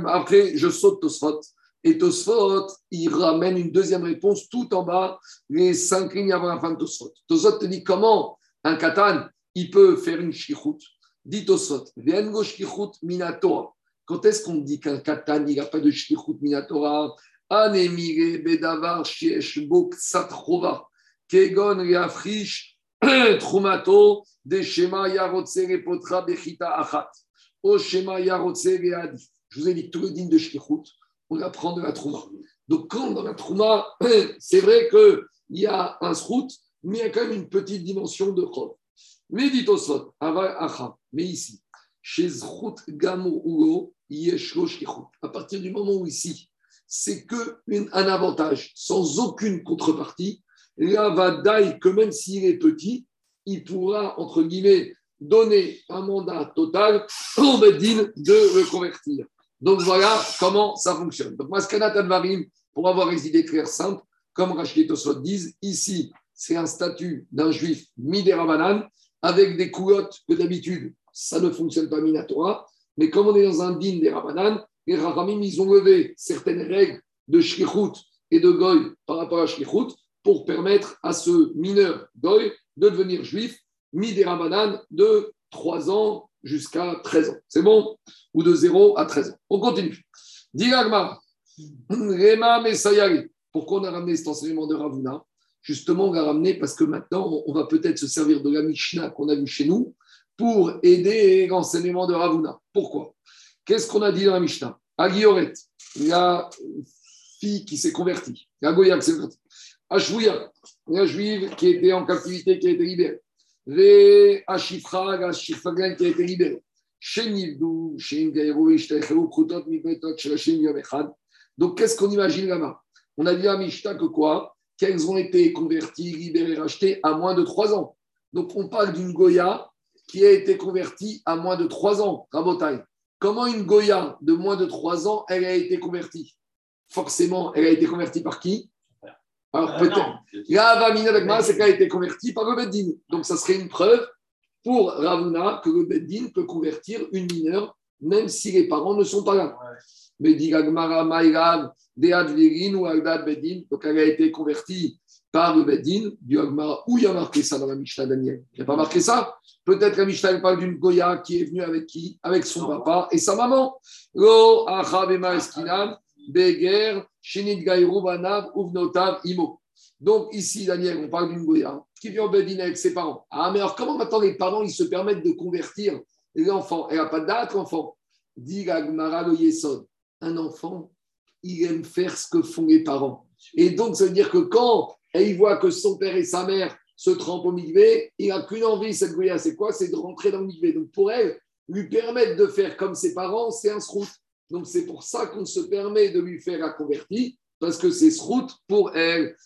Après, je saute Tosfot. Et Tosfot, il ramène une deuxième réponse tout en bas, les cinq lignes avant la fin de Tosfot. Tosfot te dit comment un katan, il peut faire une shlichut. Dit au sot, vengo shlichut minatora. Quand est-ce qu'on dit qu'un katan, il n'a pas de shlichut minatora? Anemire bedavar shiesh bok satrova. Kegon yafrish trumato de shema yarotse repotra bechita achat. Je vous ai dit que tout le din de shlichut, on apprend de la trouma. Donc, quand dans la trouma, c'est vrai qu'il y a un srout, mais il y a quand même une petite dimension de chod. Mais dit Osot, mais ici, chez Gamur Ugo, à partir du moment où ici, c'est qu'un avantage, sans aucune contrepartie, là va que même s'il est petit, il pourra, entre guillemets, donner un mandat total au Bedin de le convertir. Donc voilà comment ça fonctionne. Donc, Maskanat Advarim, pour avoir les idées claires simples, comme Rachid Tosot disent, ici, c'est un statut d'un juif midérabanan avec des coulottes que d'habitude, ça ne fonctionne pas minatora. Mais comme on est dans un din des rabanan, les rahamim, ils ont levé certaines règles de shlichut et de goy par rapport à shlichut pour permettre à ce mineur goy de devenir juif midérabanan de 3 ans jusqu'à 13 ans. C'est bon Ou de 0 à 13 ans. On continue. Diragma, Rema Mesayari. Pourquoi on a ramené cet enseignement de Ravuna? Justement, on l'a ramené parce que maintenant, on va peut-être se servir de la Mishnah qu'on a vu chez nous pour aider l'enseignement de Ravuna. Pourquoi? Qu'est-ce qu'on a dit dans la Mishnah? Agioret, la fille qui s'est convertie, la convertie. Ashouya, la juive qui était en captivité, qui a été libérée. Qui été. Donc, qu'est-ce qu'on imagine là-bas On a dit à Mishnah que quoi? Qu'elles ont été converties, libérées, rachetées à moins de 3 ans? Donc, on parle d'une Goya qui a été convertie à moins de 3 ans, Rabotai. Comment une Goya de moins de 3 ans, elle a été convertie? Forcément, elle a été convertie par qui? Alors, euh, peut-être. La c'est qu'elle a été convertie par le Beddin. Donc, ça serait une preuve pour Ravuna que le Beddin peut convertir une mineure, même si les parents ne sont pas là. Mais dit Maïrav, Dead ou Agdad Beddin, donc elle a été convertie par le Beddin du Agmara. Où il y a marqué ça dans la Mishnah Daniel? Il n'y a pas marqué ça? Peut-être la Mishnah parle d'une Goya qui est venue avec qui? Avec son papa et sa maman. Lo Achabema Eskinam, Beger, Shinit Gaïrou Banav, Uvnotav, Imo. Donc ici, Daniel, on parle d'une Goya qui vient au Beddin avec ses parents. Ah, mais alors comment maintenant les parents ils se permettent de convertir l'enfant Elle n'a pas de date, l'enfant? Dit Agmara le Yesod. Un enfant, il aime faire ce que font les parents. Et donc, ça veut dire que quand il voit que son père et sa mère se trempent au migvé, il n'a qu'une envie, cette Goya, c'est quoi? C'est de rentrer dans le migvé. Donc, pour elle, lui permettre de faire comme ses parents, c'est un srout. Donc, c'est pour ça qu'on se permet de lui faire la convertie, parce que c'est srout pour elle.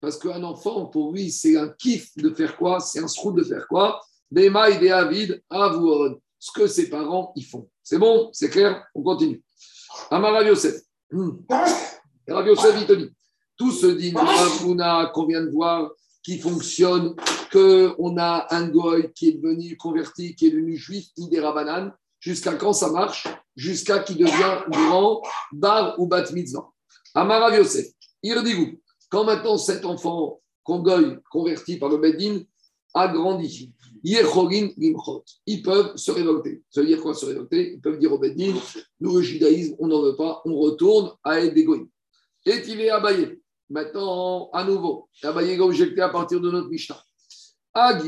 Parce qu'un enfant, pour lui, c'est un kiff de faire quoi? C'est un srout de faire quoi? Bema et Avid, avouon ce que ses parents y font. C'est bon? C'est clair? On continue. Amar Yosef. Hmm. Rabbi Yosef, dit tout ce din qu'on vient de voir qui fonctionne, qu'on a un goy qui est devenu converti, qui est devenu juif, idéra jusqu'à quand ça marche? Jusqu'à qu'il devient grand, bar ou bat mitzvah. Amar Yosef, il quand maintenant cet enfant qu'on goy converti par le Bedin a grandi, ils peuvent se révolter. Ça veut dire quoi se révolter? Ils peuvent dire au Bedin, nous, le judaïsme, on n'en veut pas, on retourne à être des Et il est abayé. Maintenant, à nouveau, Abaye est objecté à partir de notre Mishnah. Donc,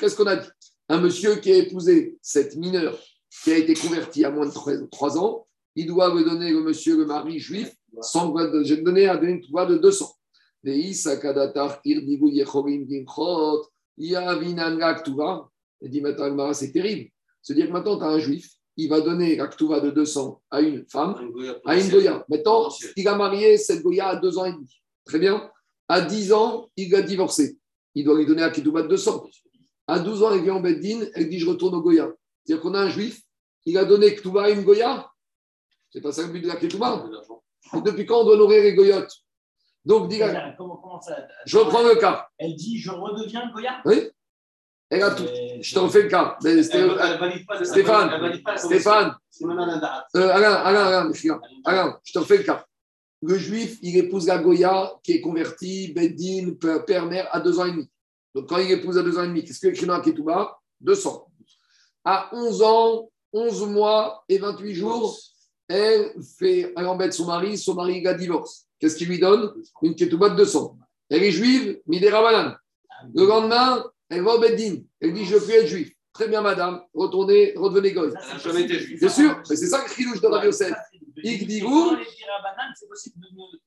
qu'est-ce qu'on a dit? Un monsieur qui a épousé cette mineure qui a été convertie à moins de 3 ans, il doit me donner le monsieur, le mari juif, je vais donner un une de 200. Il dit maintenant, c'est terrible. C'est-à-dire que maintenant, tu as un juif, il va donner la de 200 à une femme, à une Goya. Maintenant, il a marié cette Goya à 2 ans et demi. Très bien. À 10 ans, il a divorcé. Il doit lui donner la Ketouba de 200. À 12 ans, elle vient en Beddin, elle dit Je retourne au Goya. C'est-à-dire qu'on a un juif, il a donné Ketouba à une Goya. C'est pas ça le but de la Ketouba depuis quand on doit nourrir les goyotes? Donc, dis comment, comment ça, je reprends le cas. Elle dit Je redeviens Goya? Oui. Elle a tout. Je t'en fais le cas. Stéphane, Stéphane, euh, Alain, Alain, Alain, je t'en fais le cas. Le juif, il épouse la Goya qui est convertie, Beddin, père, mère, à deux ans et demi. Donc quand il épouse à deux ans et demi, qu'est-ce qu'il écrit dans Ketouba 200. À 11 ans, 11 mois et 28 jours, elle, fait, elle embête son mari, son mari il a divorce. Qu'est-ce qu'il lui donne? Une Ketouba de 200. Elle est juive, Midera Banan. Le lendemain, elle va au Beddin. Elle dit Je veux plus être juif. Très bien, madame. Retournez, redevenez goy. Bien sûr, mais c'est ça que Khilouche de Rabbi Yosef. Igdigou. C'est possible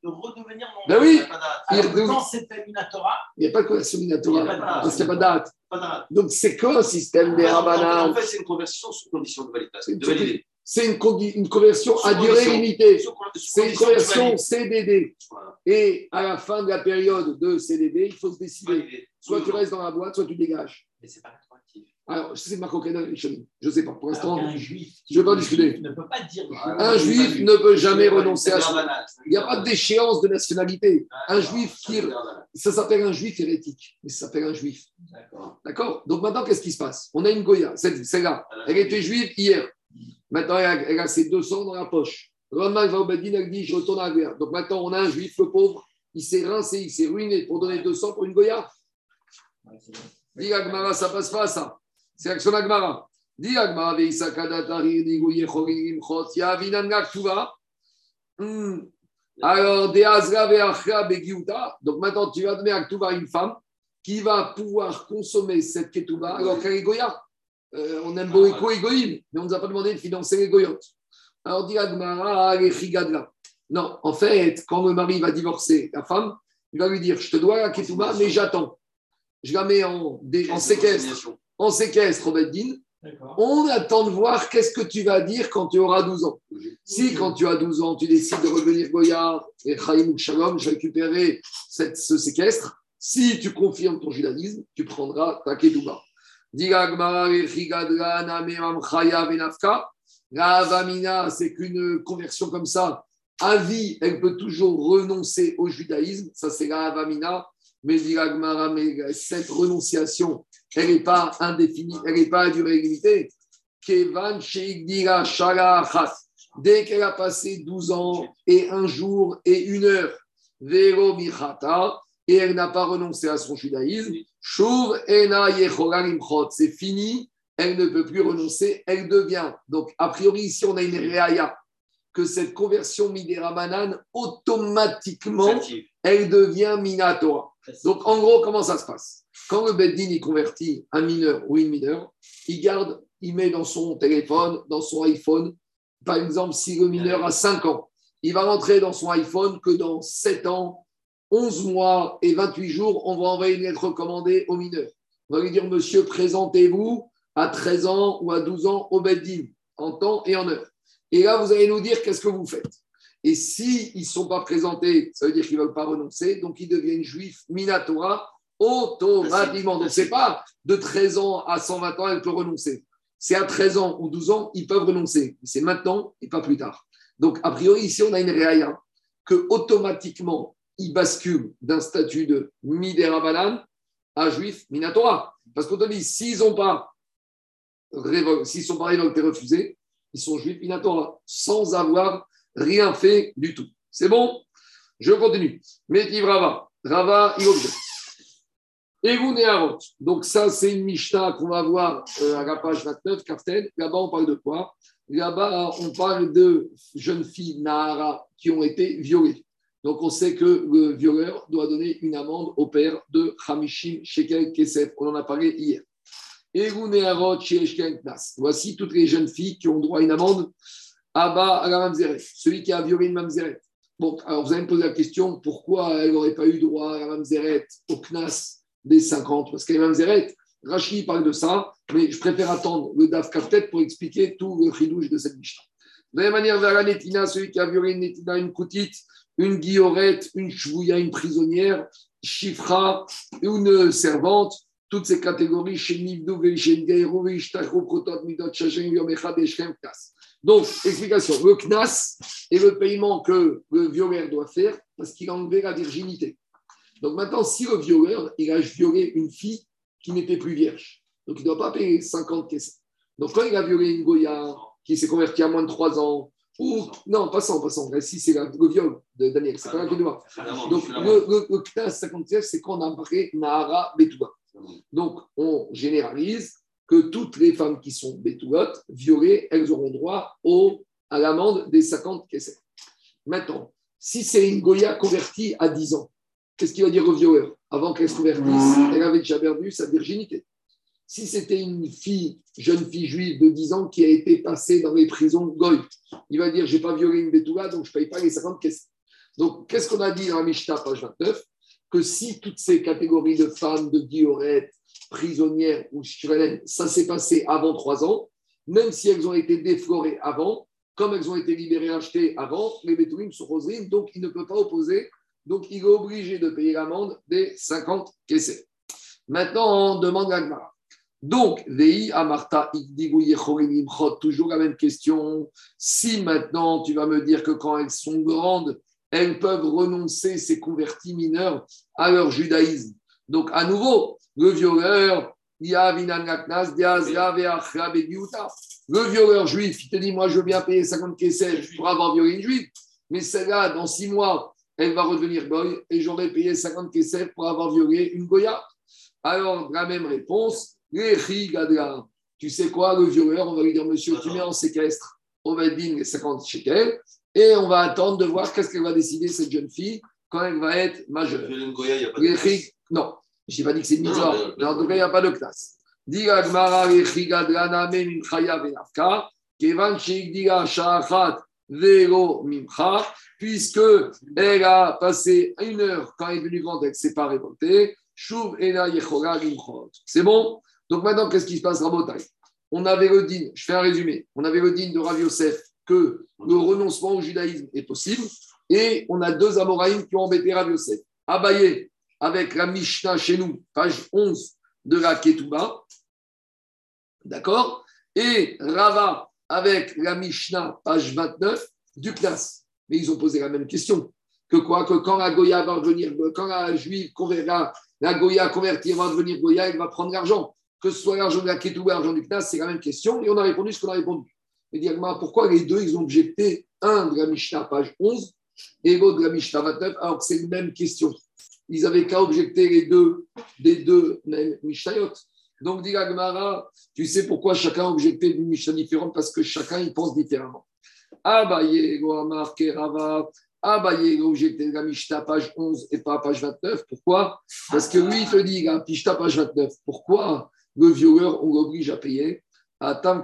de, redevenir mon. Ben oui. Quand c'était Minatora. Il n'y a pas de conversion Minatora. Parce qu'il n'y a pas de date. Donc, c'est quoi un système des Rabbanan En fait, c'est une conversion sous condition de valider c'est une, une, conversion à durée limitée. C'est une conversion CDD. Et à la fin de la période de CDD, il faut se décider. Soit tu restes dans la boîte, soit tu dégages. Mais c'est pas rétroactif. Alors, c'est ma coquette Je ne sais pas. Pour l'instant, je ne vais pas discuter. Ne peut pas dire un juif ne peut jamais renoncer à son. Il n'y a pas d'échéance de nationalité. Un juif qui. Ça s'appelle un juif hérétique. Mais ça s'appelle un juif. D'accord Donc maintenant, qu'est-ce qui se passe? On a une Goya, celle-là. Elle était juive hier. Maintenant, elle a, ses 200 dans la poche. Le va au Bedin, elle dit Je retourne à la guerre. Donc maintenant, on a un juif, le pauvre, il s'est rincé, il s'est ruiné pour donner 200 pour une Goya. Dis Agmara, ça passe pas ça. C'est l'action d'Agmara. Dis Agmara, hmm. alors. Donc maintenant, tu vas donner à une femme qui va pouvoir consommer cette ketouba alors qu'elle est Goya. Euh, on aime beaucoup Egoïm, mais on ne nous a pas demandé de financer les goyotes. Alors, dit Agmara, Non, en fait, quand le mari va divorcer la femme, il va lui dire Je te dois la ketouba, mais j'attends. Je la mets en, en séquestre, en séquestre au Beddin. On attend de voir qu'est-ce que tu vas dire quand tu auras 12 ans. Si quand tu as 12 ans, tu décides de revenir Goya et Chaim ou Shalom, je récupérerai cette, ce séquestre. Si tu confirmes ton judaïsme, tu prendras ta ketouba. La c'est qu'une conversion comme ça, à vie, elle peut toujours renoncer au judaïsme. Ça, c'est la Avamina. Mais cette renonciation, elle n'est pas indéfinie, elle n'est pas à durée limitée. Dès qu'elle a passé 12 ans et un jour et une heure, et elle n'a pas renoncé à son judaïsme, c'est fini, elle ne peut plus renoncer, elle devient. Donc, a priori, ici, on a une réaya. Que cette conversion Banane, automatiquement, elle devient Minatora. Donc, en gros, comment ça se passe? Quand le Beddin il convertit un mineur ou une mineure, il garde, il met dans son téléphone, dans son iPhone, par exemple, si le mineur a 5 ans, il va rentrer dans son iPhone que dans 7 ans, 11 mois et 28 jours, on va envoyer une lettre recommandée au mineur. On va lui dire, monsieur, présentez-vous à 13 ans ou à 12 ans au Beddin, en temps et en heure. Et là, vous allez nous dire qu'est-ce que vous faites? Et s'ils ne sont pas présentés, ça veut dire qu'ils ne veulent pas renoncer, donc ils deviennent juifs Minatora automatiquement. Donc, ce n'est pas de 13 ans à 120 ans, elle peut renoncer. C'est à 13 ans ou 12 ans, ils peuvent renoncer. C'est maintenant et pas plus tard. Donc, a priori, ici, on a une réaïa que automatiquement, ils basculent d'un statut de Midera à juif Minatora. Parce qu'on te dit, s'ils n'ont pas s'ils sont pas refusés, ils sont juifs Minatora, sans avoir rien fait du tout. C'est bon? Je continue. Métiv Rava. Rava, il. Donc, ça, c'est une Mishnah qu'on va voir euh, à la page 29, Kaften. Là-bas, on parle de quoi? Là-bas, on parle de jeunes filles Nahara qui ont été violées. Donc, on sait que le violeur doit donner une amende au père de Hamishim Shekel Kesef. On en a parlé hier. Voici toutes les jeunes filles qui ont droit à une amende bas à la mamzeret. Celui qui a violé une mamzeret. Bon, alors vous allez me poser la question pourquoi elle n'aurait pas eu droit à la mamzeret au Knas des 50 Parce qu'elle est mamzeret. Rachid parle de ça, mais je préfère attendre le DAF peut pour expliquer tout le chidouche de cette Mishnah. De la même manière, vers la Netina, celui qui a violé une Netina, une Koutite, une guillorette, une chvouilla, une prisonnière, chifra, une servante, toutes ces catégories donc, explication. Le knas est le paiement que le violeur doit faire parce qu'il a enlevé la virginité. Donc maintenant, si le violeur, il a violé une fille qui n'était plus vierge, Donc, il ne doit pas payer 50 caisses. Donc, quand il a violé une Goya qui s'est convertie à moins de 3 ans, ou non, pas 100, pas 100. Si c'est le viol de Daniel, c'est pas un coup de Donc, le, le, le 50 c'est quand on a marqué Nahara Betouba. Donc, on généralise que toutes les femmes qui sont Betoulotes, violées, elles auront droit au, à l'amende des 50 caisses. Maintenant, si c'est une Goya convertie à 10 ans, qu'est-ce qu'il va dire au violeur? Avant qu'elle se convertisse, elle avait déjà perdu sa virginité. Si c'était une fille, jeune fille juive de 10 ans qui a été passée dans les prisons Goy, il va dire J'ai pas violé une Betula, donc je paye pas les 50 caisses. Donc, qu'est-ce qu'on a dit dans la page 29 Que si toutes ces catégories de femmes, de diorettes, prisonnières ou chirélènes, ça s'est passé avant 3 ans, même si elles ont été déflorées avant, comme elles ont été libérées, achetées avant, les Betoulim sont rosines, donc il ne peut pas opposer. Donc, il est obligé de payer l'amende des 50 caisses. Maintenant, on demande à Gmara. Donc, Vei Amarta toujours la même question. Si maintenant tu vas me dire que quand elles sont grandes, elles peuvent renoncer, ces convertis mineurs, à leur judaïsme. Donc, à nouveau, le violeur, le violeur juif, il te dit Moi, je veux bien payer 50 caisses pour avoir violé une juive, mais celle-là, dans six mois, elle va redevenir goy et j'aurais payé 50 caisses pour avoir violé une goya. Alors, la même réponse tu sais quoi, le violeur, on va lui dire, monsieur, tu mets en séquestre on va dire 50 shekels et on va attendre de voir qu'est-ce qu'elle va décider, cette jeune fille, quand elle va être majeure. Non, je n'ai pas dit que c'est une mitzvah, mais en tout cas, il n'y a pas de classe. puisque elle a passé une heure quand elle est venue grande, elle ne s'est pas révoltée. C'est bon? Donc maintenant, qu'est-ce qui se passe, Rabotai On avait le je fais un résumé, on avait le de Rav Yosef que le renoncement au judaïsme est possible, et on a deux Amoraïm qui ont embêté Rav Yosef. Abaye, avec la Mishnah chez nous, page 11 de la Ketouba, d'accord? Et Rava, avec la Mishnah, page 29 du Knas. Mais ils ont posé la même question. Que quoi? Que quand la Goya va revenir, quand la juive convertira, la Goya convertie va devenir Goya, elle va prendre l'argent que ce soit l'argent de la Ketouba, l'argent du Knas, c'est la même question. Et on a répondu ce qu'on a répondu. Et pourquoi les deux, ils ont objecté un de la Mishnah, page 11, et l'autre de la Mishnah 29, alors que c'est une même question. Ils avaient qu'à objecter les deux, des deux mêmes Mishnayot. Donc, dit Gmara, tu sais pourquoi chacun a objecté d'une Mishnah différente Parce que chacun, il pense différemment. Abaye, Goamar, Kerava, Abaye, il a objecté la Mishnah, page 11 et pas page 29. Pourquoi? Parce que lui, il te dit, la Mishnah, page 29. Pourquoi? Le violeur, on l'oblige à payer. Parce qu'on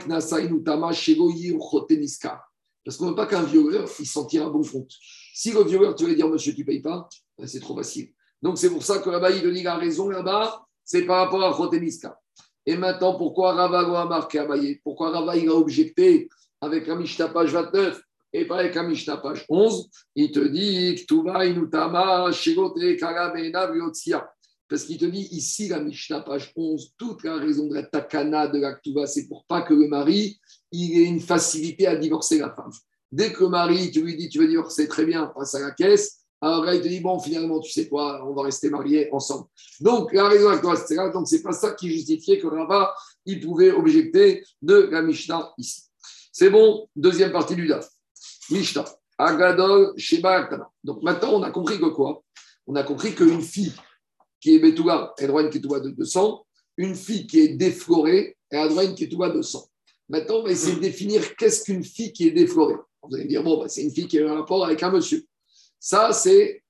ne veut pas qu'un violeur, il s'en tire un bon compte. Si le violeur, tu veux dire, monsieur, tu ne payes pas, ben, c'est trop facile. Donc, c'est pour ça que là-bas, il dit a raison là-bas, c'est par rapport à Khoteniska. Et maintenant, pourquoi Rava a marqué Abaye Pourquoi Rava il a objecté avec la Mishnah page 29 et pas avec la Mishnah page 11 Il te dit Tuba inutama shigote karabena parce qu'il te dit ici, la Mishnah, page 11, toute la raison de la takana de l'actuva, c'est pour pas que le mari il ait une facilité à divorcer la femme. Dès que le mari, tu lui dis, tu veux divorcer très bien, passe à la caisse, alors là, il te dit, bon, finalement, tu sais quoi, on va rester mariés ensemble. Donc, la raison actuelle, c'est là. Donc, c'est pas ça qui justifiait que Rava, il pouvait objecter de la Mishnah ici. C'est bon, deuxième partie du DAF. Mishnah. Agadol Sheba Donc, maintenant, on a compris que quoi? On a compris qu'une fille qui est Betouga, elle a droit à une Ketouba de 200. Une fille qui est déflorée, elle a droit à une Ketouba de 100. Maintenant, on va essayer de définir qu'est-ce qu'une fille qui est déflorée. Vous allez me dire, bon, bah, c'est une fille qui a un rapport avec un monsieur. Ça, c'est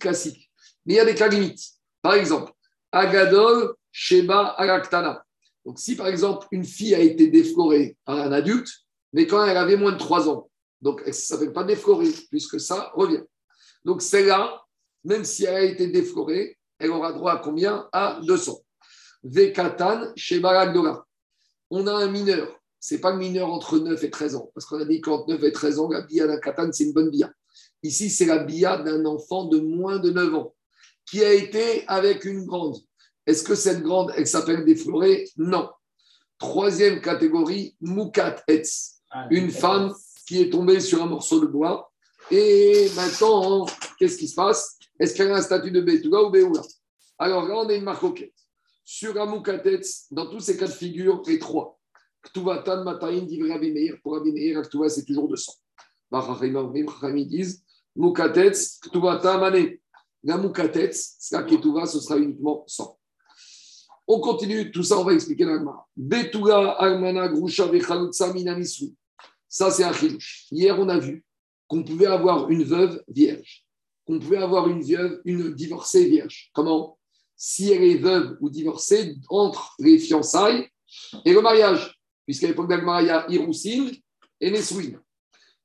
classique. Mais il y a des cas limites. Par exemple, Agadol, Sheba, Agaktana. Donc, si par exemple, une fille a été déflorée par un adulte, mais quand elle avait moins de 3 ans, donc ça ne s'appelle pas déflorée, puisque ça revient. Donc, celle-là, même si elle a été déflorée, elle aura droit à combien? À 200. Vekatan chez Baragdora. On a un mineur. Ce n'est pas le mineur entre 9 et 13 ans. Parce qu'on a dit qu'entre 9 et 13 ans, la bia d'un katan, c'est une bonne bia. Ici, c'est la bia d'un enfant de moins de 9 ans qui a été avec une grande. Est-ce que cette grande, elle s'appelle déflorée Non. Troisième catégorie, Mukat Etz. Ah, une femme qui est tombée sur un morceau de bois. Et maintenant, qu'est-ce qui se passe? Est-ce qu'elle a un statut de Betula ou Béoula Alors là, on a une marque Sur Amoukatetz, dans tous ces cas de figure, les trois. Ktuvatan, Mataïn, Divra Abimeir. Pour Abimeir, Ktuva, c'est toujours 200. Ils disent Moukatetz, Ktuvata, Mané. La Moukatetz, la Ketouva, ce sera uniquement 100. On continue, tout ça, on va expliquer dans l'Agmara. Betuga, Almana, Grusha, Vechalutsa, Minamisu. Ça, c'est un chilouche. Hier, on a vu qu'on pouvait avoir une veuve vierge, qu'on pouvait avoir une veuve, une divorcée vierge. Comment? Si elle est veuve ou divorcée entre les fiançailles et le mariage, puisqu'à l'époque d'Agmara, il y a Iroussine et Nesouine.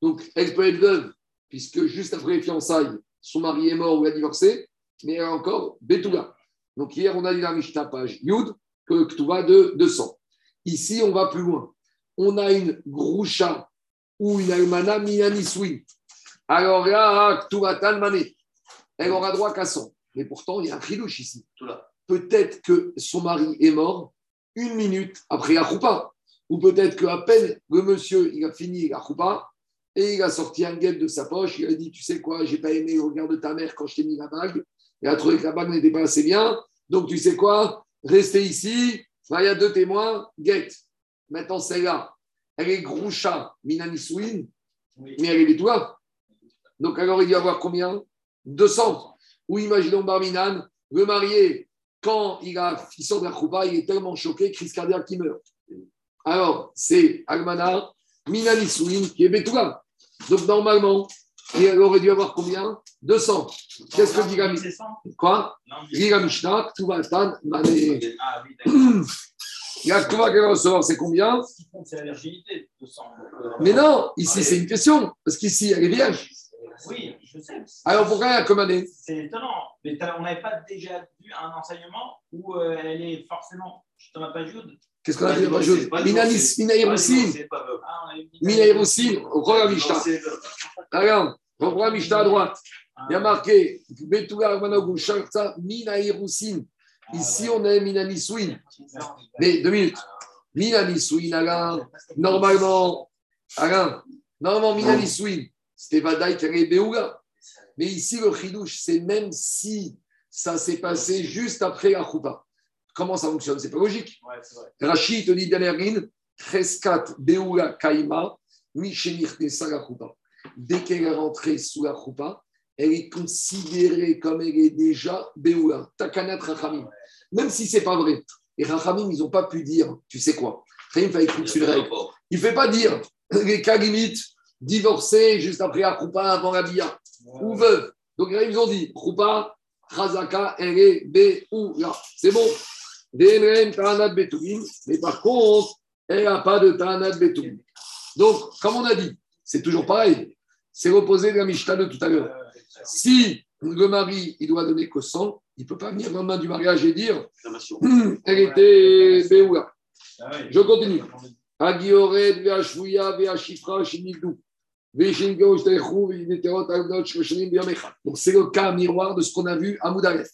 Donc, elle peut être veuve, puisque juste après les fiançailles, son mari est mort ou a divorcé, mais elle a encore Betuga. Donc, hier, on a dit la Mishnah, page Yud, que Ktuva de 200. Ici, on va plus loin. On a une Groucha ou une Almana Minanisui. Alors là, Ktuvatan Mané, elle aura droit qu'à 100. Mais pourtant, il y a un chidouche ici. Peut-être que son mari est mort une minute après la choupa. Ou peut-être qu'à peine le monsieur il a fini la choupa et il a sorti un guet de sa poche. Il a dit Tu sais quoi, j'ai pas aimé le regard de ta mère quand je t'ai mis la bague. Il a trouvé que la bague n'était pas assez bien. Donc tu sais quoi, restez ici. il y a deux témoins. Guet. Maintenant, c'est là elle est Groucha Minanisouin, mais elle est toi. Donc alors il y avoir combien? 200. Ou imaginons Barminan, le marié, quand il, a, il sort de la choupa, il est tellement choqué, crise cardiaque, qui meurt. Alors, c'est Almana Minanisouin qui est Betoula. Donc normalement, il aurait dû avoir combien? 200. Qu'est-ce que dit la Quoi? Dit la Mishnah, Mané. La Ktuva qu'elle va recevoir, c'est combien? Ce qui compte, c'est la virginité. Mais non, ici, c'est une question. Parce qu'ici, elle est vierge. Oui, je sais. Alors pourquoi elle a commandé C'est étonnant. Mais on n'avait pas déjà vu un enseignement où euh, elle est forcément. Je t'en ai pas Jude. Qu'est-ce qu'on a dit Jude? Minanis, Minaïroussin. Minaïroussin, reprends la. Regarde, reprends la Mishnah à droite. Il y a marqué Betougar Manogou Sharta Minaïroussin. Ici, on a Minanisouin. Mais deux minutes. Minanisouin, Alain, normalement, Alain, normalement, Minanisouin, c'était Vadaï Beouga. Mais ici, le chidouche, c'est même si ça s'est passé juste après la choupa. Comment ça fonctionne? C'est pas logique. Rachid te dit Dalerine, Treskat Beouga Kaima, Michenir la choupa. Dès qu'elle est rentrée sous la choupa, elle est considérée comme elle est déjà Beoula, Takanat Rachamim. Même si ce n'est pas vrai. Et Rachamim, ils n'ont pas pu dire, tu sais quoi? Il ne fait pas dire les cas limites, divorcés juste après Akroupa, avant la Bia, ou veuve. Donc ils ont dit, Kroupa, Chazaka, elle est Beoula. C'est bon. mais par contre, elle n'a pas de Tanat Betouim. Donc, comme on a dit, c'est toujours pareil. C'est l'opposé de la Mishnah de tout à l'heure. Si le mari, il doit donner que 100, il ne peut pas venir le lendemain du mariage et dire hum, elle était Béoula. Ah Je continue. Donc, c'est le cas miroir de ce qu'on a vu à Moudaref.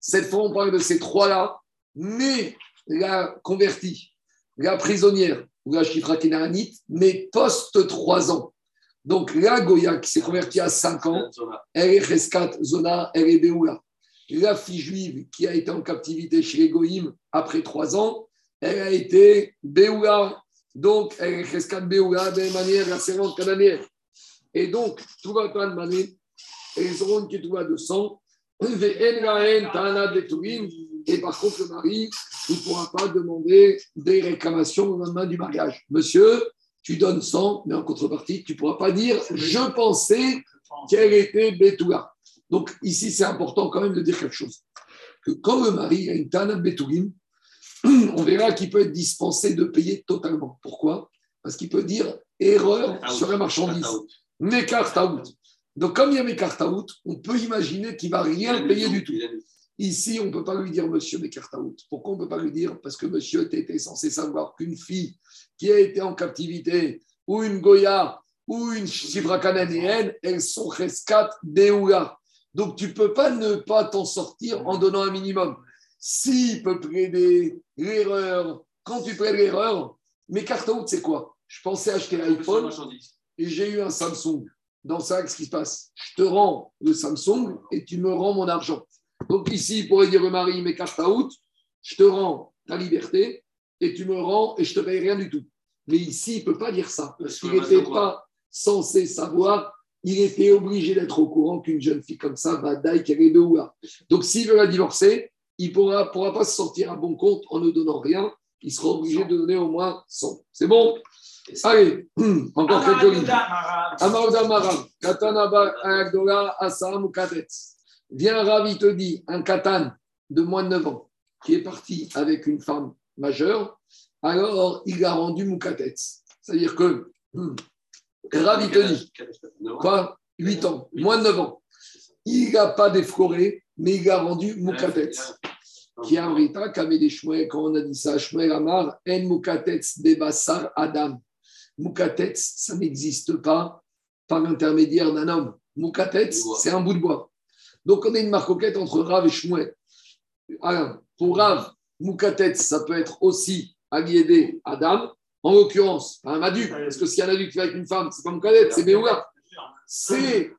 Cette fois, on parle de ces trois-là, mais la convertie, la prisonnière ou la chifra mais post trois ans. Donc, la Goya qui s'est convertie à 5 ans, elle est Reskat Zona, elle est. La fille juive qui a été en captivité chez les Goïm après 3 ans, elle a été Beoula. Donc, elle est Reskat Beoula de manière la servante canadienne. Et donc, tout va pas de manière, elles auront une ketouba de sang. Et par contre, le mari ne pourra pas demander des réclamations au lendemain du mariage. Monsieur, tu donnes 100, mais en contrepartie, tu ne pourras pas dire je pensais qu'elle était Betouga. Donc ici, c'est important quand même de dire quelque chose. Que quand le mari a une Tana Betoulim, on verra qu'il peut être dispensé de payer totalement. Pourquoi? Parce qu'il peut dire erreur sur la marchandise. Mekar Donc comme il y a Mekar on peut imaginer qu'il ne va rien payer du tout. Ici, on ne peut pas lui dire monsieur Mekartaout. Pourquoi on ne peut pas lui dire? Parce que monsieur était censé savoir qu'une fille qui a été en captivité, ou une Goya, ou une Chivra cananéenne, elles sont rescat Beoula. Donc tu ne peux pas ne pas t'en sortir en donnant un minimum. S'il peut plaider l'erreur, quand tu plaides l'erreur, mais c'est quoi? Je pensais acheter l'iPhone et j'ai eu un Samsung. Dans ça, qu'est-ce qui se passe? Je te rends le Samsung et tu me rends mon argent. Donc ici, il pourrait dire le mari, mais out, je te rends ta liberté et tu me rends et je te paye rien du tout. Mais ici, il ne peut pas dire ça, parce qu'il n'était pas censé savoir, il était obligé d'être au courant qu'une jeune fille comme ça va daï qu'elle est de Oua. Donc s'il veut la divorcer, il ne pourra, pourra pas se sortir à bon compte en ne donnant rien, il sera obligé de donner au moins 100. C'est bon? Allez, encore quelques lignes. Amaouda Maram, Katanaba Agdola Asam Katetz. Viens, Rav, il te dit, un katan de moins de 9 ans qui est parti avec une femme majeure, alors il a rendu Moukatetz. C'est-à-dire que hmm, Rav, il te dit, quoi? 8 ans, moins de 9 ans. Il n'a pas défloré, mais il a rendu Moukatetz. Qui a un rita, des chouets, quand on a dit ça, Shmuel Amar, En Moukatetz Bebassar Adam. Moukatetz, ça n'existe pas par l'intermédiaire d'un homme. Moukatetz, c'est un bout de bois. Donc, on a une marcoquette entre Rav et Shmuel. Alors, pour Rav, Moukatetz, ça peut être aussi Aliédé Adam. En l'occurrence, un adulte, parce que s'il y a un adulte qui va avec une femme, c'est pas Moukatetz, c'est Béoula. C'est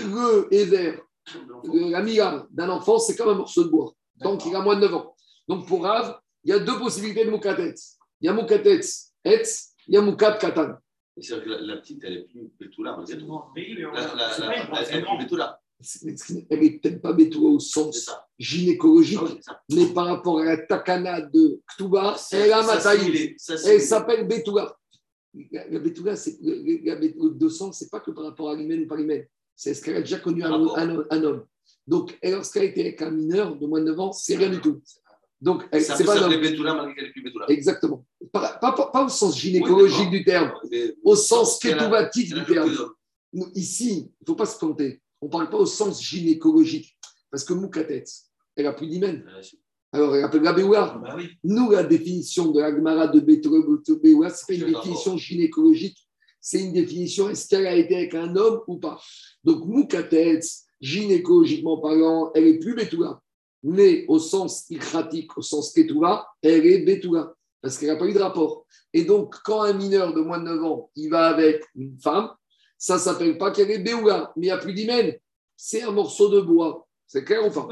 le Éver, la mia d'un enfant, c'est comme un morceau de bois, tant qu'il a moins de 9 ans. Donc, pour Rav, il y a deux possibilités de Moukatetz. Il y a Moukatetz, Etz, il y a Moukat Katan. C'est vrai que la, petite, elle est plus Betula, C'est plus Betula. Elle n'est peut-être pas Bétoua au sens gynécologique, oui, mais par rapport à la Takana de Ktuba, elle a c'est- Elle s'appelle Betula. La la Betula, c'est le- la Betula de sang, c'est pas que par rapport à l'hymen ou pas l'hymen. C'est ce qu'elle a déjà connu un, un- un homme. Donc, elle, lorsqu'elle a été avec un mineur de moins de 9 ans, c'est rien du tout. Donc, elle- Ça c'est peut pas un homme. Betula malgré qu'elle est plus Betula. Exactement. Pas, pas- pas- pas au sens gynécologique du terme, au sens a du terme. Ici, il ne faut pas se planter. On ne parle pas au sens gynécologique. Parce que Moukatetz, elle a plus d'hymen. Alors, elle appelle la Béoula. Bah oui. Nous, la définition de la Gemara de Béoula, ce n'est pas une définition gynécologique. C'est une définition est-ce qu'elle a été avec un homme ou pas. Donc, Moukatetz, gynécologiquement parlant, elle est plus Bétoula. Mais au sens ikratique, au sens Ketula, elle est Bétoula. Parce qu'elle n'a pas eu de rapport. Et donc, quand un mineur de moins de 9 ans, il va avec une femme, ça ne s'appelle pas qu'elle est Béoula, mais il n'y a plus d'hymen. C'est un morceau de bois. C'est clair ou pas?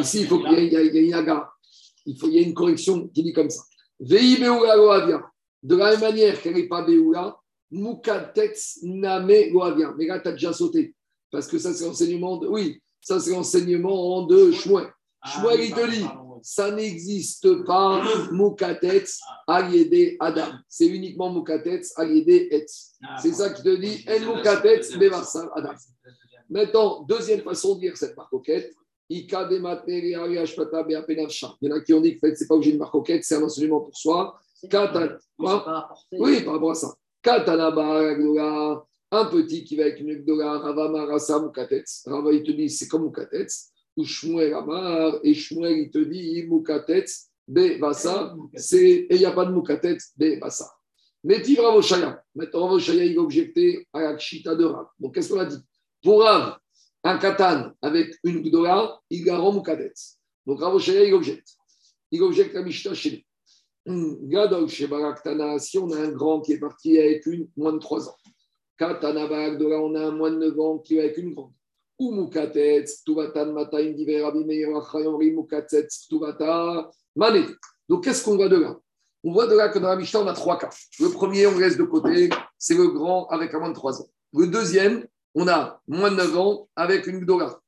Ici, il faut qu'il y ait, il y a- une. Il, faut, il y a une correction qui dit comme ça. Vei Béoula Loavia. De la même manière qu'elle n'est pas Béoula, Mukatetz Name Loavia. Mais là, tu as déjà sauté. Parce que ça, c'est l'enseignement de. Oui, ça, c'est l'enseignement de Shmuel. Ah, Shmuel, il te dit, ça n'existe pas Mukatetz Aliédé Adam. C'est uniquement Mukatetz Aliédé Etz. Ah, C'est ça qui te dit En Mukatetz Bevassar Adam. Maintenant, deuxième façon de lire cette marcoquette. Ika de. Il y en a qui ont dit que en fait, c'est pas obligé de marcoquette, c'est un enseignement pour soi. Oui, par rapport à ça. Katana un petit qui va avec une Gdola, Rava Marasa Mukatetz. Rava, il te dit, c'est comme Mukatetz. Ou Shmuel Amar, et Shmuel, il te dit, Mukatetz, Bevasa, et il n'y a pas de Mukatetz, Bevasa. Métiv Ravoshaya. Maintenant, Ravoshaya, il a objecté à la Kshita de Rav. Donc, qu'est-ce qu'on a dit? Pour Rav, un katan avec une gdola, il garant Mukatetz. Donc, Ravoshaya, il objecte. Il objecte à Mishnah chez lui. Gadol chez Baraktana, si on a un grand qui est parti avec une moins de 3 ans. Katana Barakdola, on a un de 9 ans qui est avec une grande. Ou Mukatetz, Tuvatan Mata, Indiver, Abimeir, Achayomri, Mukatetz, Tuvata, Mané. Donc, qu'est-ce qu'on voit de là On voit de là que dans la Mishnah, on a trois cas. Le premier, on laisse de côté, c'est le grand avec un moins de 3 ans. Le deuxième, on a moins de 9 ans avec une Gdola.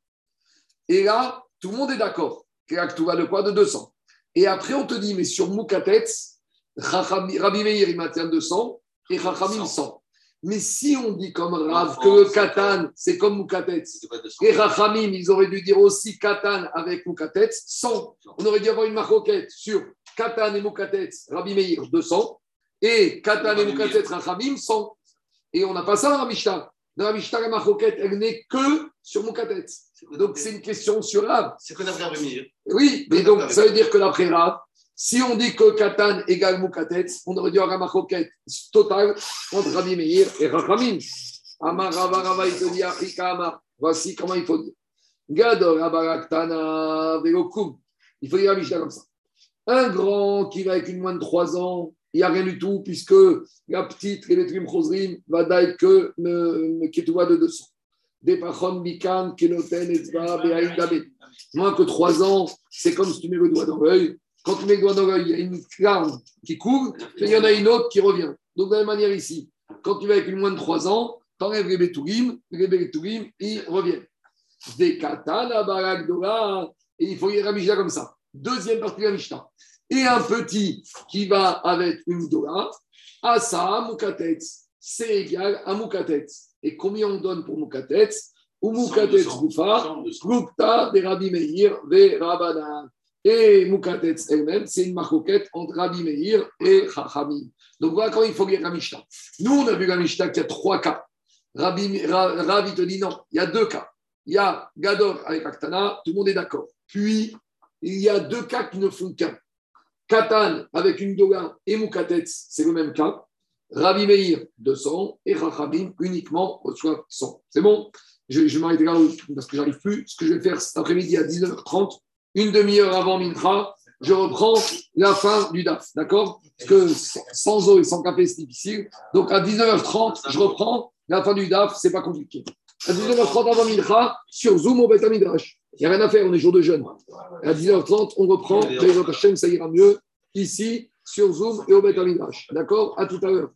Et là, tout le monde est d'accord. Kéaktuva de quoi De 200. Et après, on te dit, mais sur Moukatetz, Rabbi Meir, il maintient 200 et Chachamim 100. Mais si on dit comme Rav que le Katan, c'est comme Moukatetz, et Chachamim, ils auraient dû dire aussi Katan avec Moukatetz, 100. On aurait dû avoir une maroquette sur Katan et Moukatetz, Rabbi Meir, 200, et Katan et Moukatetz, Chachamim, 100. Et on n'a pas ça dans la Mishnah. Dans la Mishnah, la maroquette, elle n'est que sur Moukatetz. Donc c'est une question sur Rav. C'est que d'après Rémi. Oui, mais donc ça veut dire que d'après Rav, si on dit que Katan égale Moukatetz, on aurait dû avoir un maroquette total entre Rabbi Meir et Rachamim. Amar Rava Rava, il te dit Amar. Voici comment il faut dire. Rabaraktana Velokum. Il faut dire la Mishnah comme ça. Un grand qui va avec une moins de 3 ans, il n'y a rien du tout, puisque la petite, les Letrim Chosrim, va d'ailleurs que Ketouba de 200. Des bikan, keloten, etzba. Moins que 3 ans, c'est comme si tu mets le doigt dans l'œil. Quand tu mets le doigt dans l'œil, il y a une larme qui coule, et il y en a une autre qui revient. Donc, de la même manière ici, quand tu vas avec une moins de 3 ans, tu enlèves les bétourim, les bétourim, ils reviennent. Des katana, et il faut y aller comme ça. Deuxième partie de la Mishnah. Et un petit qui va avec une dola, asa mukatetz, c'est égal à mukatetz. Et combien on donne pour mukatetz Ou mukatetz gufa, Glukta de Rabbi Meir ve Rabbanan. Et Mukatetz elle-même, c'est une marcoquette entre Rabbi Meir et Chachamim. Donc voilà quand il faut lire la Mishnah. Nous, on a vu la Mishnah qu'il y a trois cas. Rabbi, Ra- Rabbi te dit non, il y a deux cas. Il y a Gador avec Aktana, tout le monde est d'accord. Puis, il y a deux cas qui ne font qu'un. Katan avec une Doga et Mukatetz, c'est le même cas. Rabbi Meir, 200, et Chachamim uniquement reçoit 100. C'est bon? Je, je m'arrête là parce que j'arrive plus. Ce que je vais faire cet après-midi à 19h30, une demi-heure avant Mincha, je reprends la fin du DAF. D'accord? Parce que sans eau et sans café, c'est difficile. Donc à 19h30, je reprends la fin du DAF, c'est pas compliqué. À 19h30 avant Mincha, sur Zoom au Beth Midrash. Il n'y a rien à faire, on est jour de jeûne. À 19h30, on reprend, les ça ira mieux, ici, sur Zoom et au. D'accord? À tout à l'heure.